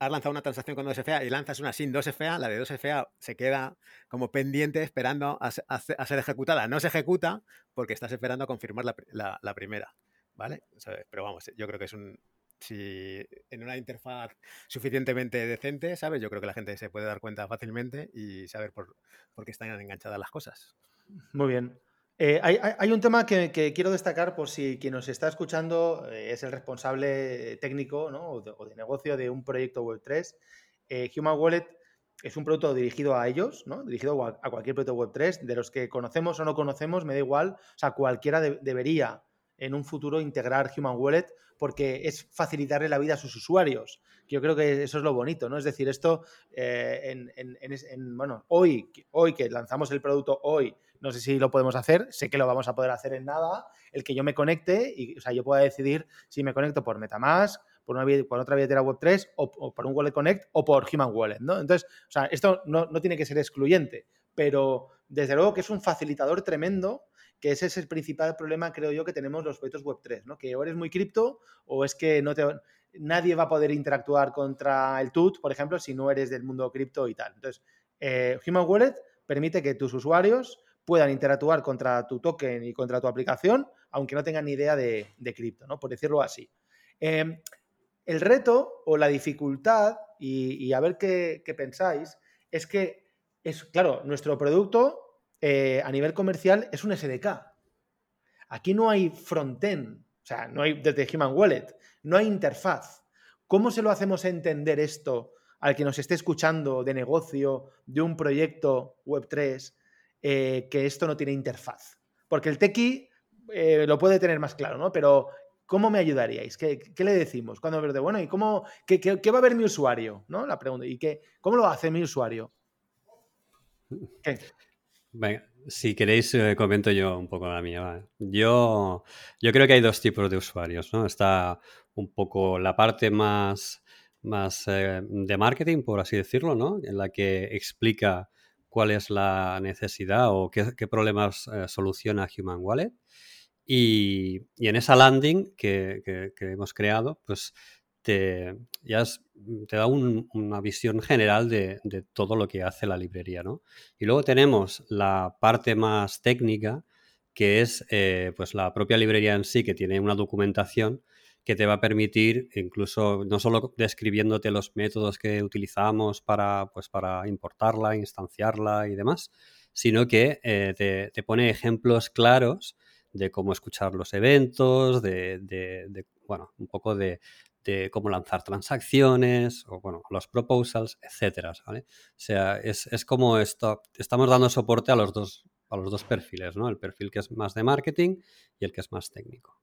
[SPEAKER 2] has lanzado una transacción con 2FA y lanzas una sin 2FA, la de 2FA se queda como pendiente esperando a, ser ejecutada. No se ejecuta porque estás esperando a confirmar la, primera. ¿Vale? Pero vamos, yo creo que es un, si en una interfaz suficientemente decente, ¿sabes? Yo creo que la gente se puede dar cuenta fácilmente y saber por, por qué están enganchadas las cosas.
[SPEAKER 1] Muy bien. Eh, hay, un tema que, quiero destacar por si quien nos está escuchando eh, es el responsable técnico o, de, negocio de un proyecto Web3. Eh, Human Wallet es un producto dirigido a ellos, ¿no? dirigido a, cualquier proyecto Web3, de los que conocemos o no conocemos, me da igual, o sea, cualquiera de, debería en un futuro integrar Human Wallet porque es facilitarle la vida a sus usuarios. Yo creo que eso es lo bonito, ¿no? Es decir, esto, en, en, en, bueno, hoy, hoy que lanzamos el producto hoy, no sé si lo podemos hacer, sé que lo vamos a poder hacer en nada, el que yo me conecte y, o sea, yo pueda decidir si me conecto por Metamask, por, una, otra billetera Web3 o, o, por un Wallet Connect o por Human Wallet, ¿no? Entonces, o sea, esto no, no tiene que ser excluyente, pero desde luego que es un facilitador tremendo que ese es el principal problema, creo yo, que tenemos los proyectos Web3, ¿no? Que o eres muy cripto o es que no te, nadie va a poder interactuar contra el TUT, por ejemplo, si no eres del mundo cripto y tal. Entonces, eh, Human Wallet permite que tus usuarios puedan interactuar contra tu token y contra tu aplicación, aunque no tengan ni idea de, cripto, ¿no? Por decirlo así. Eh, el reto o la dificultad, y, y a ver qué, qué pensáis, es que es, claro, nuestro producto eh, a nivel comercial es un SDK. Aquí no hay frontend, o sea, no hay desde Human Wallet, no hay interfaz. ¿Cómo se lo hacemos entender esto al que nos esté escuchando de negocio, de un proyecto Web3, eh, que esto no tiene interfaz? Porque el tequi eh, lo puede tener más claro, ¿no? Pero ¿cómo me ayudaríais? ¿Qué, le decimos? Cuando de bueno, ¿y cómo, qué, va a ver mi usuario? ¿No? La pregunta. ¿Y qué, cómo lo hace mi usuario?
[SPEAKER 3] Si queréis, eh, comento yo un poco la mía. Yo, yo creo que hay dos tipos de usuarios, ¿no? Está un poco la parte más, más de marketing, por así decirlo, ¿no? En la que explica cuál es la necesidad o qué, problemas eh, soluciona Human Wallet. Y, en esa landing que, hemos creado, pues te, ya te da una visión general de, todo lo que hace la librería. ¿no? Y luego tenemos la parte más técnica, que es eh, pues la propia librería en sí, que tiene una documentación que te va a permitir, incluso no solo describiéndote los métodos que utilizamos para, pues, para importarla, instanciarla y demás, sino que eh, te, pone ejemplos claros de cómo escuchar los eventos, de, bueno, un poco de, cómo lanzar transacciones, o bueno, los proposals, etcétera, O sea, es, es, como esto, estamos dando soporte a los dos, a los dos perfiles, ¿no? El perfil que es más de marketing y el que es más técnico.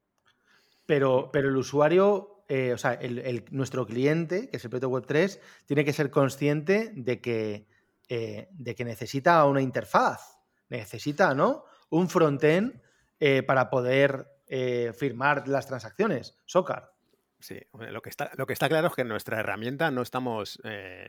[SPEAKER 1] Pero, pero el usuario, eh, o sea, nuestro cliente, que es el proyecto Web3, tiene que ser consciente de que, eh, de que necesita una interfaz, necesita, ¿no? Un frontend eh, para poder firmar las transacciones. Socar.
[SPEAKER 2] Sí, lo que, está, lo que está claro es que nuestra herramienta no estamos,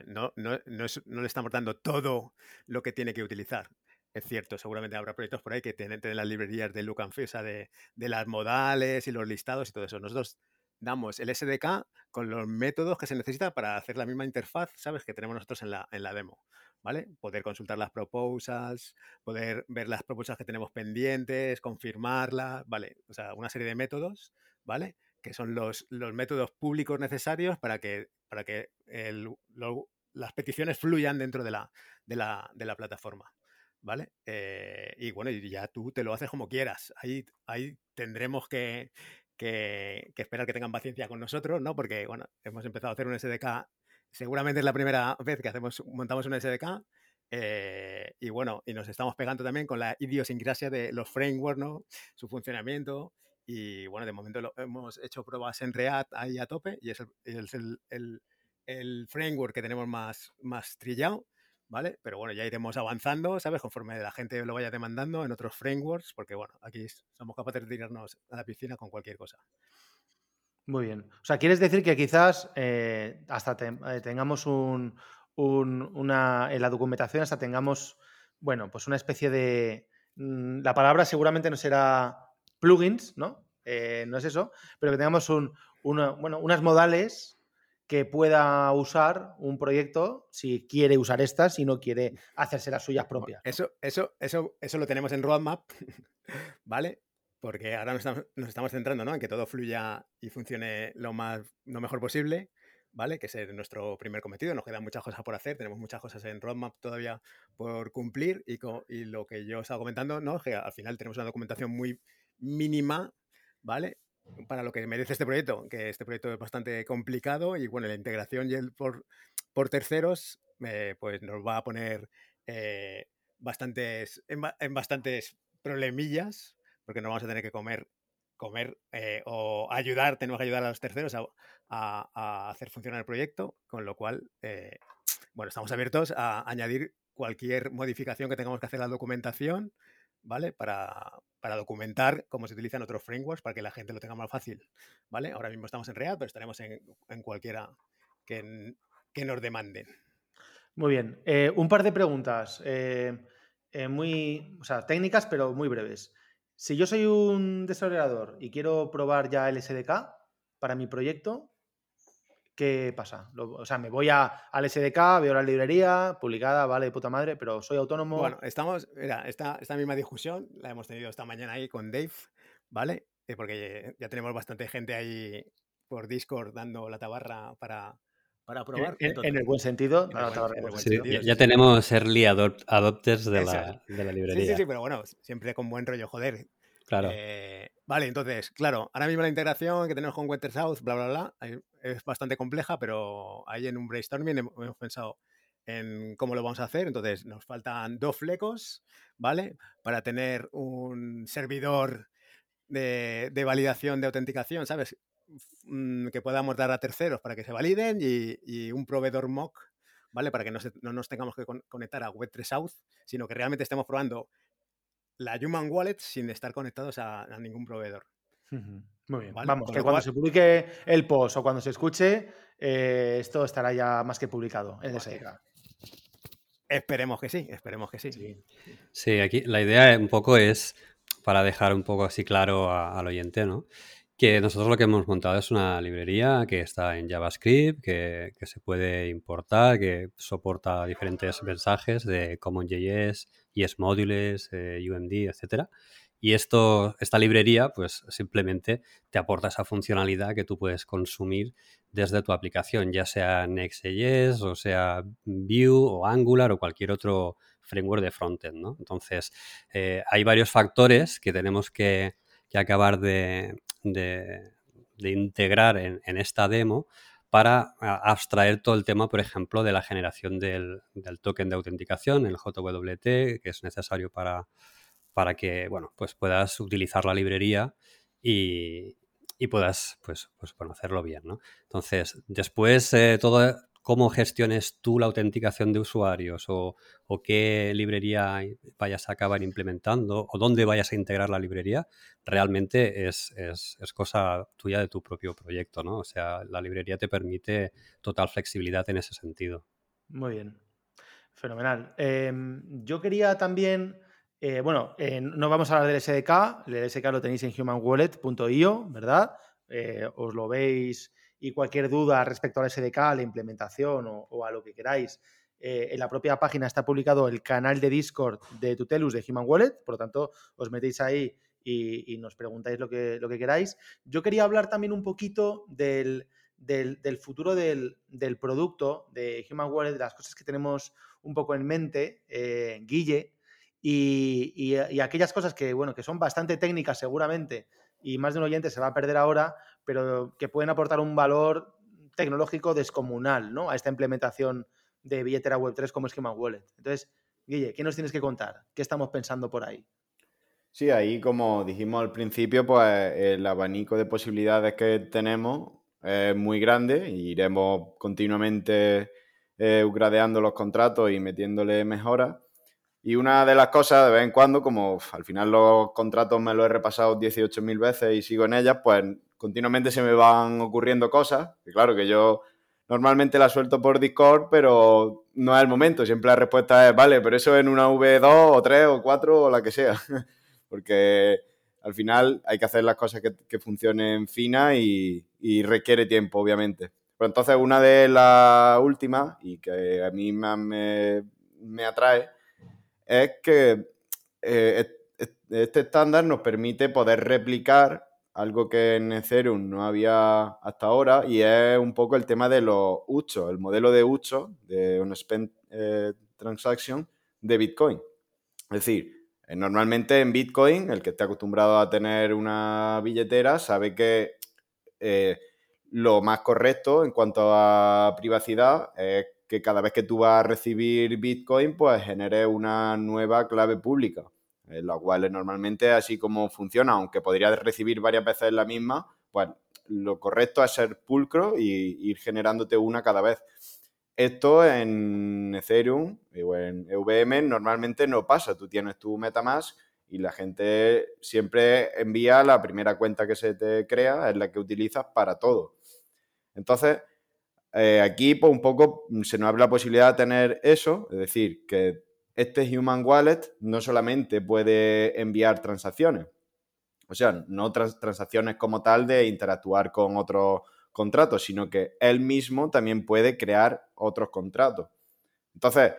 [SPEAKER 2] no, no, no, le estamos dando todo lo que tiene que utilizar es cierto, seguramente habrá proyectos por ahí que tienen, las librerías de look and feel, de, de, las modales y los listados y todo eso. Nosotros damos el SDK con los métodos que se necesitan para hacer la misma interfaz, ¿sabes? Que tenemos nosotros en la, en la demo, ¿vale? Poder consultar las proposals, poder ver las proposals que tenemos pendientes, confirmarlas, ¿vale? O sea, una serie de métodos, ¿vale? Que son los, los métodos públicos necesarios para que, para que las peticiones fluyan dentro de la, de la, de la plataforma. ¿Vale? Eh, y bueno, ya tú te lo haces como quieras. Ahí, ahí tendremos que, que, esperar que tengan paciencia con nosotros, ¿no? Porque, bueno, hemos empezado a hacer un SDK, seguramente es la primera vez que hacemos, montamos un SDK, eh, y bueno, y nos estamos pegando también con la idiosincrasia de los frameworks, ¿no? Su funcionamiento. Y bueno, de momento lo, hemos hecho pruebas en React ahí a tope y es el, el, el framework que tenemos más, más trillado. ¿Vale? Pero bueno, ya iremos avanzando, ¿sabes? Conforme la gente lo vaya demandando en otros frameworks, porque bueno, aquí somos capaces de tirarnos a la piscina con cualquier cosa.
[SPEAKER 1] Muy bien. O sea, quieres decir que quizás eh, hasta eh, tengamos un, una, en la documentación, hasta tengamos, bueno, pues una especie de... Mm, la palabra seguramente no será plugins, ¿no? Eh, no es eso, pero que tengamos un, bueno, unas modales que pueda usar un proyecto si quiere usar estas y no quiere hacerse las suyas propias.
[SPEAKER 2] Eso, eso, eso, eso lo tenemos en roadmap, ¿vale? Porque ahora nos estamos, centrando ¿no? en que todo fluya y funcione lo, más, lo mejor posible, ¿vale? Que es nuestro primer cometido. Nos quedan muchas cosas por hacer, tenemos muchas cosas en roadmap todavía por cumplir y, y lo que yo estaba comentando, ¿no? Que al final tenemos una documentación muy mínima, ¿vale? Para lo que merece este proyecto, que este proyecto es bastante complicado y bueno, la integración y el por, por terceros eh, pues nos va a poner eh, bastantes, en, bastantes problemillas, porque nos vamos a tener que comer, comer eh, o ayudar, tenemos que ayudar a los terceros a, a, hacer funcionar el proyecto, con lo cual, bueno, estamos abiertos a añadir cualquier modificación que tengamos que hacer a la documentación, ¿vale? Para, para documentar cómo se utilizan otros frameworks para que la gente lo tenga más fácil, ¿vale? Ahora mismo estamos en React, pero estaremos en, cualquiera que, que, nos demanden.
[SPEAKER 1] Muy bien. Eh, un par de preguntas, eh, eh, muy, o sea, técnicas, pero muy breves. Si yo soy un desarrollador y quiero probar ya el SDK para mi proyecto, ¿qué pasa? o sea, me voy a, al SDK, veo la librería publicada, vale, de puta madre, pero soy autónomo.
[SPEAKER 2] Bueno, estamos, mira, esta, esta misma discusión la hemos tenido esta mañana ahí con Dave, ¿vale? Eh, porque ya tenemos bastante gente ahí por Discord dando la tabarra para, para probar.
[SPEAKER 1] En, el buen sentido.
[SPEAKER 3] ya, tenemos early adopters de la, de la, librería.
[SPEAKER 2] Sí, sí, sí, pero bueno, siempre con buen rollo, joder.
[SPEAKER 3] Claro.
[SPEAKER 2] Eh, vale, entonces, claro, ahora mismo la integración que tenemos con South, bla, bla, bla, es bastante compleja, pero ahí en un brainstorming hemos pensado en cómo lo vamos a hacer. Entonces, nos faltan dos flecos, ¿vale? Para tener un servidor de, validación de autenticación, ¿sabes? Mm, que podamos dar a terceros para que se validen y, un proveedor mock, ¿vale? Para que no, nos tengamos que conectar a Web3 South, sino que realmente estemos probando la Human Wallet sin estar conectados a, ningún proveedor.
[SPEAKER 1] Muy bien. Vamos, que cuando se publique el post o cuando se escuche, eh, esto estará ya más que publicado en SDK.
[SPEAKER 2] Esperemos que sí, esperemos que sí.
[SPEAKER 3] Sí, aquí la idea un poco es, para dejar un poco así claro al oyente, ¿no? Que nosotros lo que hemos montado es una librería que está en JavaScript, que, se puede importar, que soporta diferentes mensajes de CommonJS, ES Modules, eh, UMD, etcétera. Y esto, esta librería, pues simplemente te aporta esa funcionalidad que tú puedes consumir desde tu aplicación, ya sea Next.js o sea Vue o Angular o cualquier otro framework de frontend, ¿no? Entonces, eh, hay varios factores que tenemos que, acabar de, integrar en, esta demo para abstraer todo el tema, por ejemplo, de la generación del, del token de autenticación, el JWT, que es necesario para, para que, bueno, pues puedas utilizar la librería y, puedas, pues, pues hacerlo bien, ¿no? Entonces, después, eh, todo, cómo gestiones tú la autenticación de usuarios o, qué librería vayas a acabar implementando o dónde vayas a integrar la librería, realmente es, cosa tuya de tu propio proyecto, ¿no? O sea, la librería te permite total flexibilidad en ese sentido.
[SPEAKER 1] Muy bien. Fenomenal. Em, yo quería también eh, bueno, eh, no vamos a hablar del SDK, el SDK lo tenéis en humanwallet.io, ¿verdad? Eh, os lo veis y cualquier duda respecto al SDK, a la implementación o, a lo que queráis, en la propia página está publicado el canal de Discord de Tutelus de Human Wallet, por lo tanto, os metéis ahí y, nos preguntáis lo que, lo que, queráis. Yo quería hablar también un poquito del, futuro del, del, producto de Human Wallet, de las cosas que tenemos un poco en mente. Guille, y, aquellas cosas que, bueno, que son bastante técnicas seguramente y más de un oyente se va a perder ahora, pero que pueden aportar un valor tecnológico descomunal ¿no? a esta implementación de billetera Web3 como Schema Wallet. Entonces, Guille, ¿qué nos tienes que contar? ¿Qué estamos pensando por ahí?
[SPEAKER 4] Sí, ahí como dijimos al principio, pues el abanico de posibilidades que tenemos es muy grande y iremos continuamente eh, upgradeando los contratos y metiéndole mejoras. Y una de las cosas, de vez en cuando, como al final los contratos me los he repasado 18.000 veces y sigo en ellas, pues continuamente se me van ocurriendo cosas. Que claro, que yo normalmente las suelto por Discord, pero no es el momento. Siempre la respuesta es, vale, pero eso en una V2 o 3 o 4 o la que sea. Porque al final hay que hacer las cosas que, funcionen finas y, requiere tiempo, obviamente. Pero entonces una de las últimas, y que a mí más me, me atrae, es que eh, este estándar nos permite poder replicar algo que en Ethereum no había hasta ahora y es un poco el tema de los UCHO, el modelo de UCHO, de un spend eh, transaction de Bitcoin. Es decir, eh, normalmente en Bitcoin, el que esté acostumbrado a tener una billetera sabe que lo más correcto en cuanto a privacidad es que cada vez que tú vas a recibir Bitcoin, pues genere una nueva clave pública, en la cual normalmente así como funciona, aunque podrías recibir varias veces la misma, pues lo correcto es ser pulcro y ir generándote una cada vez. Esto en Ethereum o en EVM normalmente no pasa. Tú tienes tu MetaMask y la gente siempre envía la primera cuenta que se te crea, es la que utilizas para todo. Entonces, eh, aquí, pues un poco se nos abre la posibilidad de tener eso, es decir, que este Human Wallet no solamente puede enviar transacciones, o sea, no transacciones como tal de interactuar con otros contratos, sino que él mismo también puede crear otros contratos. Entonces,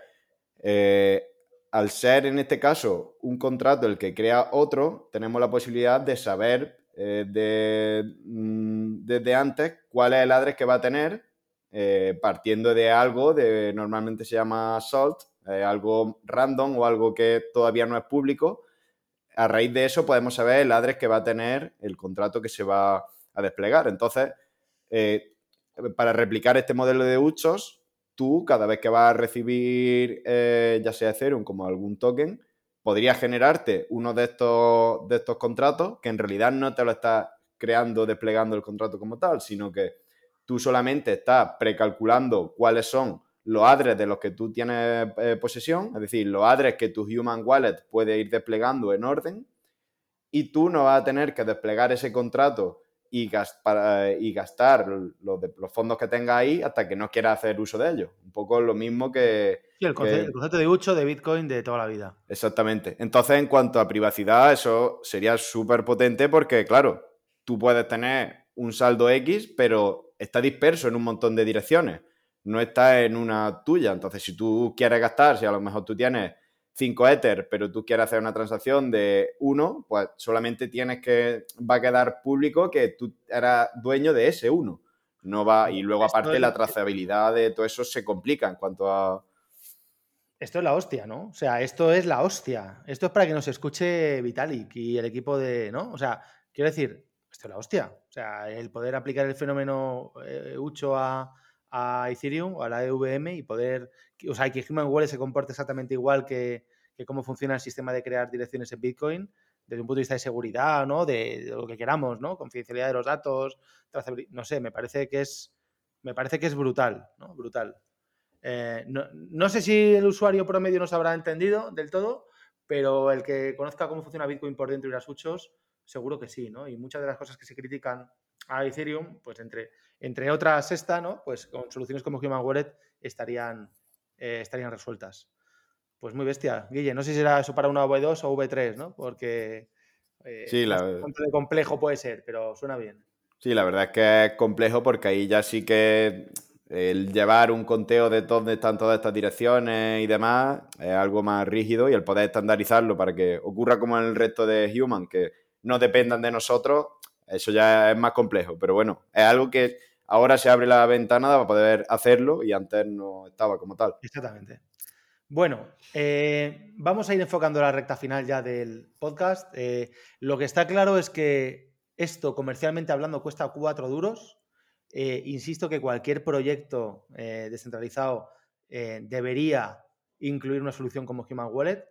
[SPEAKER 4] eh, al ser en este caso un contrato el que crea otro, tenemos la posibilidad de saber eh, mm, desde antes cuál es el address que va a tener eh, partiendo de algo, de, normalmente se llama salt, eh, algo random o algo que todavía no es público, a raíz de eso podemos saber el address que va a tener el contrato que se va a desplegar. Entonces, eh, para replicar este modelo de Uchos, tú cada vez que vas a recibir eh, ya sea Ethereum como algún token, podrías generarte uno de estos, de estos contratos que en realidad no te lo está creando, desplegando el contrato como tal, sino que tú solamente estás precalculando cuáles son los address de los que tú tienes eh, posesión, es decir, los address que tu Human Wallet puede ir desplegando en orden, y tú no vas a tener que desplegar ese contrato y, y gastar los, los, fondos que tenga ahí hasta que no quieras hacer uso de ellos. Un poco lo mismo que...
[SPEAKER 1] Sí, el concepto, de uso de Bitcoin de toda la vida.
[SPEAKER 4] Exactamente. Entonces, en cuanto a privacidad, eso sería súper potente porque, claro, tú puedes tener un saldo X, pero está disperso en un montón de direcciones. No está en una tuya. Entonces, si tú quieres gastar, si a lo mejor tú tienes 5 Ether, pero tú quieres hacer una transacción de 1, pues solamente tienes que, va a quedar público que tú eras dueño de ese 1. No va, y luego aparte la trazabilidad de todo eso se complica en cuanto a...
[SPEAKER 1] Esto es la hostia, ¿no? O sea, esto es la hostia. Esto es para que nos escuche Vitalik y el equipo de, ¿no? O sea, quiero decir, esto es la hostia. O sea, el poder aplicar el fenómeno eh, Ucho a, a Ethereum o a la EVM y poder, o sea, que Human Wallet se comporte exactamente igual que, cómo funciona el sistema de crear direcciones en Bitcoin desde un punto de vista de seguridad, ¿no? De, lo que queramos, ¿no? Confidencialidad de los datos, no sé, me parece que es, me parece que es brutal, ¿no? Brutal. Eh, no, sé si el usuario promedio nos habrá entendido del todo, pero el que conozca cómo funciona Bitcoin por dentro y las huchos, seguro que sí, ¿no? Y muchas de las cosas que se critican a Ethereum, pues entre, entre otras esta, ¿no? Pues con soluciones como Human Wallet estarían, eh, estarían resueltas. Pues muy bestia. Guille, no sé si será eso para una V2 o V3, ¿no? Porque
[SPEAKER 4] eh, sí, la...
[SPEAKER 1] de complejo puede ser, pero suena bien.
[SPEAKER 4] Sí, la verdad es que es complejo porque ahí ya sí que el llevar un conteo de dónde están todas estas direcciones y demás es algo más rígido y el poder estandarizarlo para que ocurra como en el resto de Human, que no dependan de nosotros, eso ya es más complejo. Pero bueno, es algo que ahora se abre la ventana para poder hacerlo y antes no estaba como tal.
[SPEAKER 1] Exactamente. Bueno, eh, vamos a ir enfocando la recta final ya del podcast. Eh, lo que está claro es que esto, comercialmente hablando, cuesta cuatro duros. Eh, insisto que cualquier proyecto descentralizado debería incluir una solución como Human Wallet.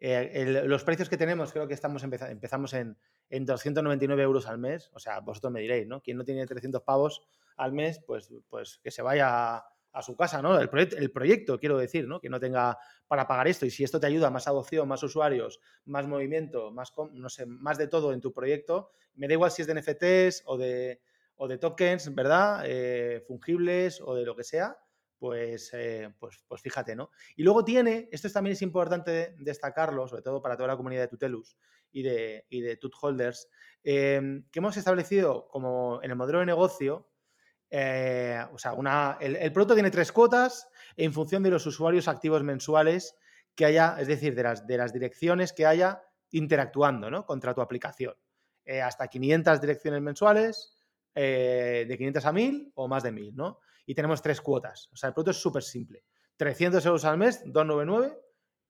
[SPEAKER 1] los precios que tenemos, creo que estamos empezamos en, en 299 euros al mes. O sea, vosotros me diréis, ¿no? Quien no tiene 300 pavos al mes, pues, pues que se vaya a su casa, ¿no? El, el, proyecto, quiero decir, ¿no? Que no tenga para pagar esto. Y si esto te ayuda más adopción, más usuarios, más movimiento, más, no sé, más de todo en tu proyecto, me da igual si es de NFTs o de, o de tokens, ¿verdad? Eh, fungibles o de lo que sea, pues, eh, pues, pues fíjate, ¿no? Y luego tiene, esto también es importante destacarlo, sobre todo para toda la comunidad de Tutelus y de, y de Tut Holders, eh, que hemos establecido como en el modelo de negocio eh, o sea, una, el, producto tiene tres cuotas en función de los usuarios activos mensuales que haya, es decir, de las, de las direcciones que haya interactuando ¿no? contra tu aplicación. Eh, hasta 500 direcciones mensuales, de 500 a 1000 o más de 1000, ¿no? Y tenemos tres cuotas. O sea, el producto es súper simple. 300 euros al mes, 299,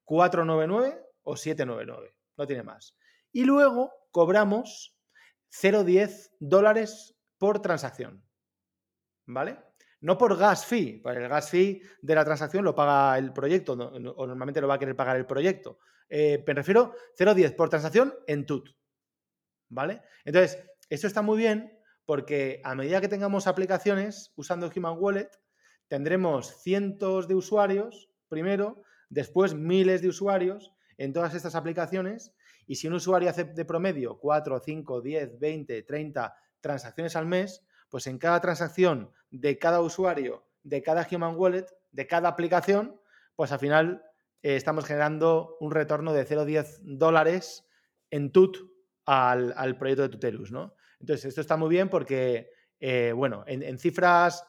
[SPEAKER 1] 499 o 799. No tiene más. Y luego cobramos 0,10 dólares por transacción. ¿vale? No por gas fee, el gas fee de la transacción lo paga el proyecto, o normalmente lo va a querer pagar el proyecto. Eh, me refiero 0,10 por transacción en TUT, ¿vale? Entonces, esto está muy bien porque a medida que tengamos aplicaciones usando Human Wallet, tendremos cientos de usuarios primero, después miles de usuarios en todas estas aplicaciones y si un usuario hace de promedio 4, 5, 10, 20, 30 transacciones al mes, pues en cada transacción de cada usuario, de cada Human Wallet, de cada aplicación, pues al final eh, estamos generando un retorno de 0,10 dólares en TUT al, proyecto de Tutelus, ¿no? Entonces, esto está muy bien porque, eh, bueno, en, cifras,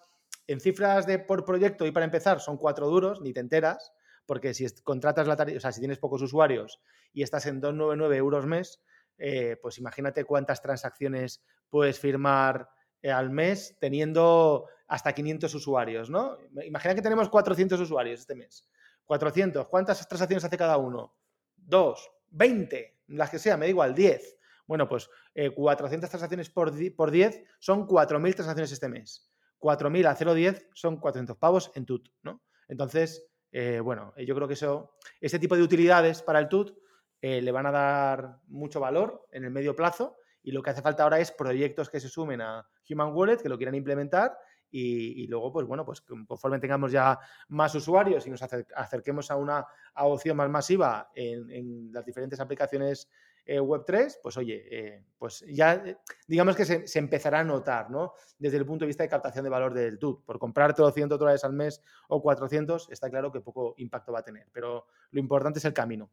[SPEAKER 1] en cifras de por proyecto y para empezar son cuatro duros, ni te enteras, porque si contratas la tarifa, o sea, si tienes pocos usuarios y estás en 299 euros mes, eh, pues imagínate cuántas transacciones puedes firmar eh, al mes teniendo hasta 500 usuarios, ¿no? Imagina que tenemos 400 usuarios este mes. 400, ¿cuántas transacciones hace cada uno? Dos, 20, las que sea, me da igual, 10. Bueno, pues 400 eh, transacciones por, por 10 son 4.000 transacciones este mes. 4.000 a 0,10 son 400 pavos en TUT, ¿no? Entonces, eh, bueno, yo creo que eso, este tipo de utilidades para el TUT eh, le van a dar mucho valor en el medio plazo y lo que hace falta ahora es proyectos que se sumen a Human Wallet, que lo quieran implementar y, luego, pues bueno, pues conforme tengamos ya más usuarios y nos acerquemos a una adopción más masiva en, las diferentes aplicaciones eh, Web3, pues oye, eh, pues ya eh, digamos que se, empezará a notar, ¿no? Desde el punto de vista de captación de valor del TUT. Por comprar 200 dólares al mes o 400, está claro que poco impacto va a tener, pero lo importante es el camino.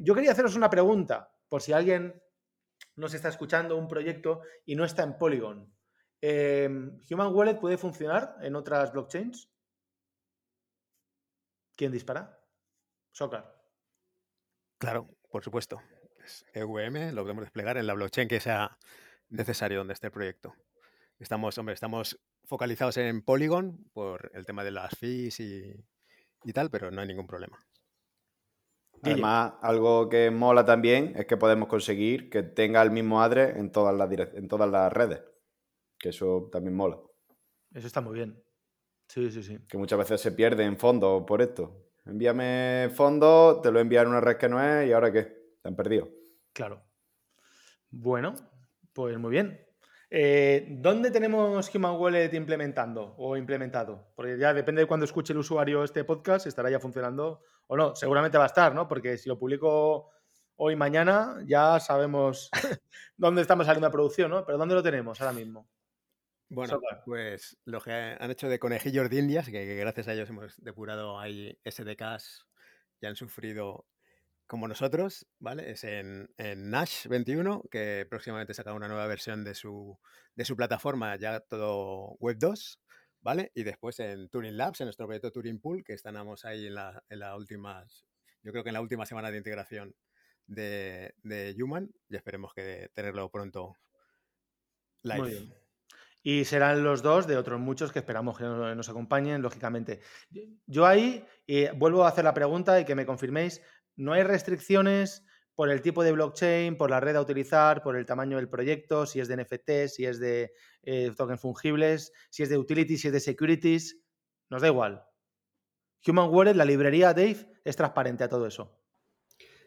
[SPEAKER 1] yo quería haceros una pregunta, por si alguien nos está escuchando un proyecto y no está en Polygon. ¿Human Wallet puede funcionar en otras blockchains? ¿Quién dispara? Socar.
[SPEAKER 2] Claro, por supuesto. EVM lo podemos desplegar en la blockchain que sea necesario donde esté el proyecto. Estamos, hombre, estamos focalizados en Polygon por el tema de las fees y, y tal, pero no hay ningún problema.
[SPEAKER 4] Además, algo que mola también es que podemos conseguir que tenga el mismo adres en todas las, en todas las redes que eso también mola.
[SPEAKER 1] Eso está muy bien. Sí, sí, sí.
[SPEAKER 4] Que muchas veces se pierde en fondo por esto. Envíame fondo, te lo envían en una red que no es y ahora qué, te han perdido.
[SPEAKER 1] Claro. Bueno, pues muy bien. Eh, ¿Dónde tenemos Human Wallet implementando o implementado? Porque ya depende de cuando escuche el usuario este podcast, estará ya funcionando o no. Seguramente va a estar, ¿no? Porque si lo publico hoy, mañana, ya sabemos dónde estamos saliendo de producción, ¿no? Pero ¿dónde lo tenemos ahora mismo?
[SPEAKER 2] Bueno, pues lo que han hecho de conejillos de indias, que, gracias a ellos hemos depurado ahí SDKs y han sufrido como nosotros, ¿vale? Es en, Nash 21, que próximamente saca una nueva versión de su, de su plataforma, ya todo Web 2, ¿vale? Y después en Turing Labs, en nuestro proyecto Turing Pool, que estamos ahí en la, en la última, yo creo que en la última semana de integración de, de Human y esperemos que tenerlo pronto
[SPEAKER 1] live. Muy bien. Y serán los dos de otros muchos que esperamos que nos, acompañen, lógicamente. Yo ahí eh, vuelvo a hacer la pregunta y que me confirméis, ¿no hay restricciones por el tipo de blockchain, por la red a utilizar, por el tamaño del proyecto, si es de NFT, si es de eh, tokens fungibles, si es de utilities, si es de securities? Nos da igual. Human Wallet, la librería Dave, es transparente a todo eso.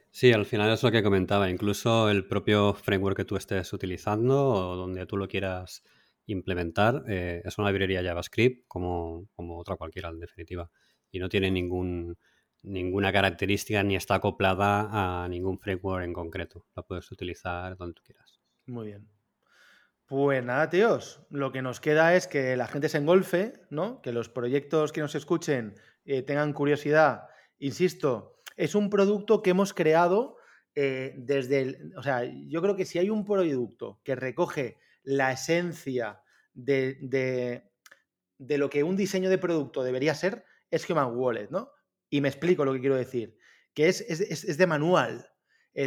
[SPEAKER 3] Sí, al final es lo que comentaba. Incluso el propio framework que tú estés utilizando o donde tú lo quieras implementar eh, es una librería JavaScript como, como, otra cualquiera, en definitiva. Y no tiene ningún, ninguna característica ni está acoplada a ningún framework en concreto. La puedes utilizar donde tú quieras.
[SPEAKER 1] Muy bien. Pues nada, tíos, lo que nos queda es que la gente se engolfe, ¿no? Que los proyectos que nos escuchen eh, tengan curiosidad. Insisto, es un producto que hemos creado eh, desde el. O sea, yo creo que si hay un producto que recoge la esencia de, lo que un diseño de producto debería ser, es Human Wallet, ¿no? Y me explico lo que quiero decir, que es, es, de manual.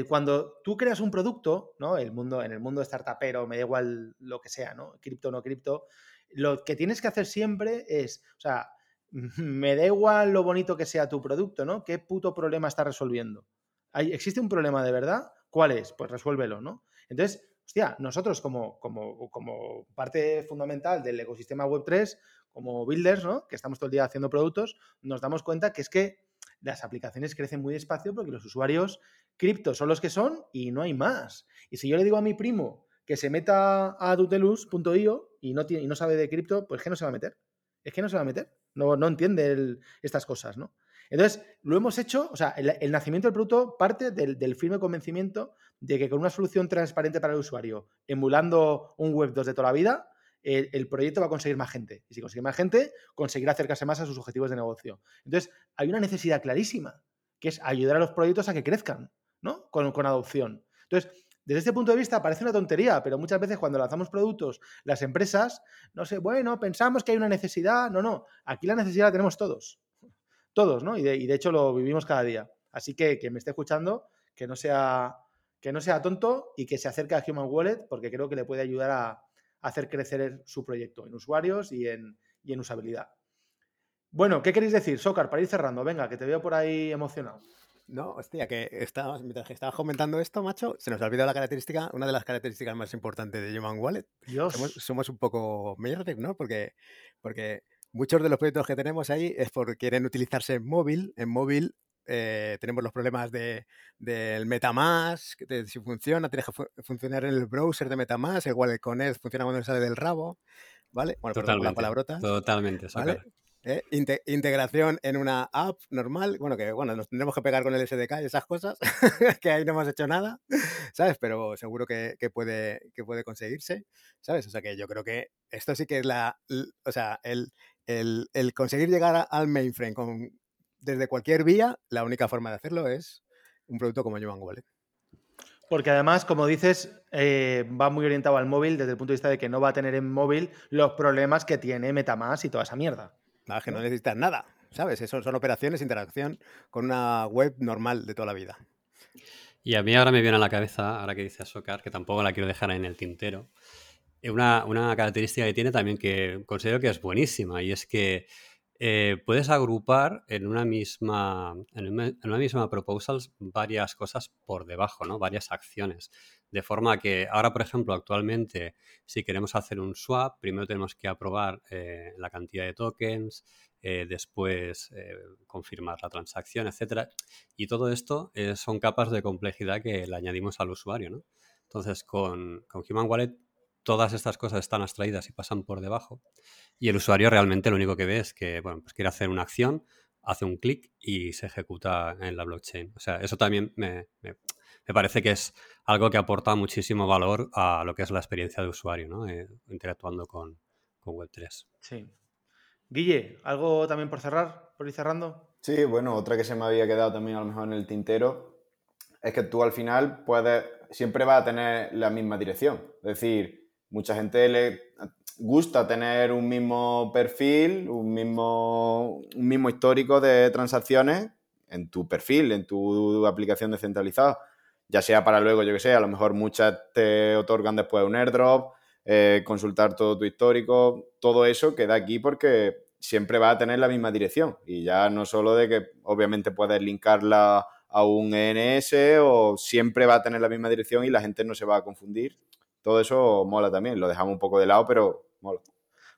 [SPEAKER 1] cuando tú creas un producto, ¿no? El mundo, en el mundo startupero, me da igual lo que sea, ¿no? Cripto o no cripto, lo que tienes que hacer siempre es, o sea, me da igual lo bonito que sea tu producto, ¿no? ¿Qué puto problema está resolviendo? ¿Existe un problema de verdad? ¿Cuál es? Pues resuélvelo, ¿no? Entonces, hostia, nosotros como, como, como parte fundamental del ecosistema Web3, como builders, ¿no? que estamos todo el día haciendo productos, nos damos cuenta que es que las aplicaciones crecen muy despacio porque los usuarios cripto son los que son y no hay más. Y si yo le digo a mi primo que se meta a dutelus.io y no, y no sabe de cripto, pues que no se va a meter. Es que no se va a meter. No, no entiende estas cosas, ¿no? Entonces, lo hemos hecho, o sea, el, nacimiento del producto parte del, firme convencimiento de que con una solución transparente para el usuario, emulando un Web 2 de toda la vida, el, proyecto va a conseguir más gente. Y si consigue más gente, conseguirá acercarse más a sus objetivos de negocio. Entonces, hay una necesidad clarísima, que es ayudar a los proyectos a que crezcan, ¿no? Con, con adopción. Entonces, desde este punto de vista parece una tontería, pero muchas veces cuando lanzamos productos, las empresas, no sé, bueno, pensamos que hay una necesidad. No, no, aquí la necesidad la tenemos todos todos, ¿no? Y de, hecho lo vivimos cada día. Así que quien me esté escuchando, que no sea, que no sea tonto y que se acerque a Human Wallet, porque creo que le puede ayudar a, hacer crecer su proyecto en usuarios y en, en usabilidad. Bueno, ¿qué queréis decir, Socar, para ir cerrando? Venga, que te veo por ahí emocionado.
[SPEAKER 2] No, hostia, que estábamos, mientras que estabas comentando esto, macho, se nos ha olvidado la característica, una de las características más importantes de Human Wallet.
[SPEAKER 1] Dios.
[SPEAKER 2] Somos, somos un poco mierder, ¿no? Porque, porque muchos de los proyectos que tenemos ahí es porque quieren utilizarse en móvil. En móvil eh, tenemos los problemas de, del Metamask, de si funciona, tiene que fu- funcionar en el browser de Metamask, el Wallet Connect funciona cuando sale del rabo, ¿vale? Bueno, perdón por la
[SPEAKER 3] Totalmente.
[SPEAKER 2] palabrota.
[SPEAKER 3] Totalmente,
[SPEAKER 2] ¿vale? ¿eh? Inte- integración en una app normal, bueno, que bueno, nos tendremos que pegar con el SDK y esas cosas, que ahí no hemos hecho nada, ¿sabes? Pero seguro que, que puede, que puede conseguirse, ¿sabes? O sea que yo creo que esto sí que es la, o sea, el, el, el conseguir llegar a- al mainframe con, desde cualquier vía, la única forma de hacerlo es un producto como Human Wallet.
[SPEAKER 1] Porque además, como dices, eh, va muy orientado al móvil desde el punto de vista de que no va a tener en móvil los problemas que tiene Metamask y toda esa mierda.
[SPEAKER 2] Nada, que no necesitas nada, ¿sabes? Eso son operaciones, interacción con una web normal de toda la vida.
[SPEAKER 3] Y a mí ahora me viene a la cabeza, ahora que dice Sokar, que tampoco la quiero dejar en el tintero, eh, una, una característica que tiene también que considero que es buenísima y es que eh, puedes agrupar en una misma en una, misma proposals varias cosas por debajo, ¿no? Varias acciones. De forma que ahora, por ejemplo, actualmente, si queremos hacer un swap, primero tenemos que aprobar eh, la cantidad de tokens, eh, después confirmar la transacción, etcétera. Y todo esto son capas de complejidad que le añadimos al usuario, ¿no? Entonces, con, con Human Wallet, todas estas cosas están abstraídas y pasan por debajo. Y el usuario realmente lo único que ve es que, bueno, pues quiere hacer una acción, hace un clic y se ejecuta en la blockchain. O sea, eso también me, me, me parece que es algo que aporta muchísimo valor a lo que es la experiencia de usuario, ¿no? Eh, interactuando con, con Web3.
[SPEAKER 1] Sí. Guille, ¿algo también por cerrar? ¿Por ir cerrando?
[SPEAKER 4] Sí, bueno, otra que se me había quedado también a lo mejor en el tintero es que tú al final puedes, siempre vas a tener la misma dirección. Es decir, mucha gente le gusta tener un mismo perfil, un mismo, un mismo histórico de transacciones en tu perfil, en tu aplicación descentralizada. Ya sea para luego, yo que sé, a lo mejor muchas te otorgan después un airdrop, eh, consultar todo tu histórico, todo eso queda aquí porque siempre va a tener la misma dirección. Y ya no solo de que obviamente puedes linkarla a un ENS o siempre va a tener la misma dirección y la gente no se va a confundir. Todo eso mola también, lo dejamos un poco de lado, pero mola.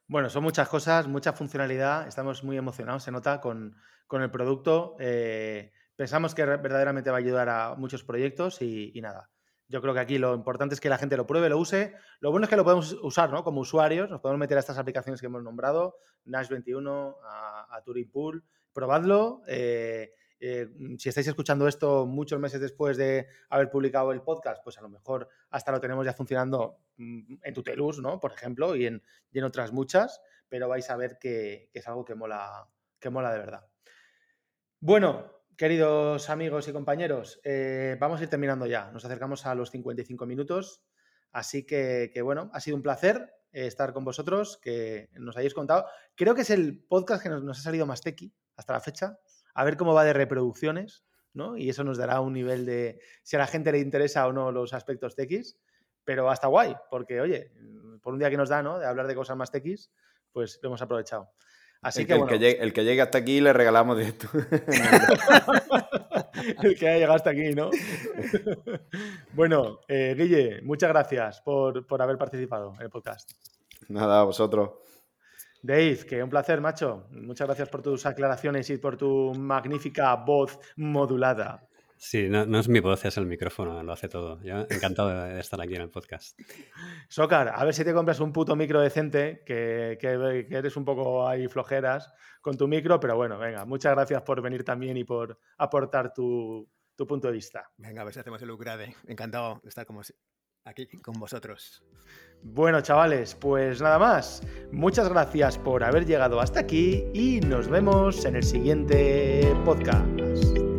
[SPEAKER 1] Bueno, son muchas cosas, mucha funcionalidad. Estamos muy emocionados, se nota, con, con el producto. Eh, pensamos que verdaderamente va a ayudar a muchos proyectos y, nada. Yo creo que aquí lo importante es que la gente lo pruebe, lo use. Lo bueno es que lo podemos usar ¿no? como usuarios. Nos podemos meter a estas aplicaciones que hemos nombrado, Nash 21, a, a Turing Pool. Probadlo. Eh, eh, si estáis escuchando esto muchos meses después de haber publicado el podcast, pues a lo mejor hasta lo tenemos ya funcionando en Tutelus, ¿no? Por ejemplo, y en, en otras muchas, pero vais a ver que, que, es algo que mola, que mola de verdad. Bueno, queridos amigos y compañeros, eh, vamos a ir terminando ya. Nos acercamos a los 55 minutos. Así que, que bueno, ha sido un placer eh, estar con vosotros, que nos hayáis contado. Creo que es el podcast que nos, nos ha salido más tequi hasta la fecha a ver cómo va de reproducciones, ¿no? Y eso nos dará un nivel de si a la gente le interesa o no los aspectos TX, pero hasta guay, porque oye, por un día que nos da, ¿no? De hablar de cosas más TX, pues lo hemos aprovechado. Así
[SPEAKER 4] el que,
[SPEAKER 1] bueno.
[SPEAKER 4] el, que llegue, el que llegue hasta aquí le regalamos directo.
[SPEAKER 1] el que haya llegado hasta aquí, ¿no? bueno, eh, Guille, muchas gracias por, por haber participado en el podcast.
[SPEAKER 4] Nada, a vosotros.
[SPEAKER 1] Dave, que un placer, macho. Muchas gracias por tus aclaraciones y por tu magnífica voz modulada.
[SPEAKER 3] Sí, no, no, es mi voz, es el micrófono, lo hace todo. Yo encantado de estar aquí en el podcast.
[SPEAKER 1] Socar, a ver si te compras un puto micro decente, que, que, que, eres un poco ahí flojeras con tu micro, pero bueno, venga, muchas gracias por venir también y por aportar tu, tu punto de vista.
[SPEAKER 2] Venga, a ver si hacemos el upgrade. Encantado de estar como aquí con vosotros.
[SPEAKER 1] Bueno, chavales, pues nada más. Muchas gracias por haber llegado hasta aquí y nos vemos en el siguiente podcast.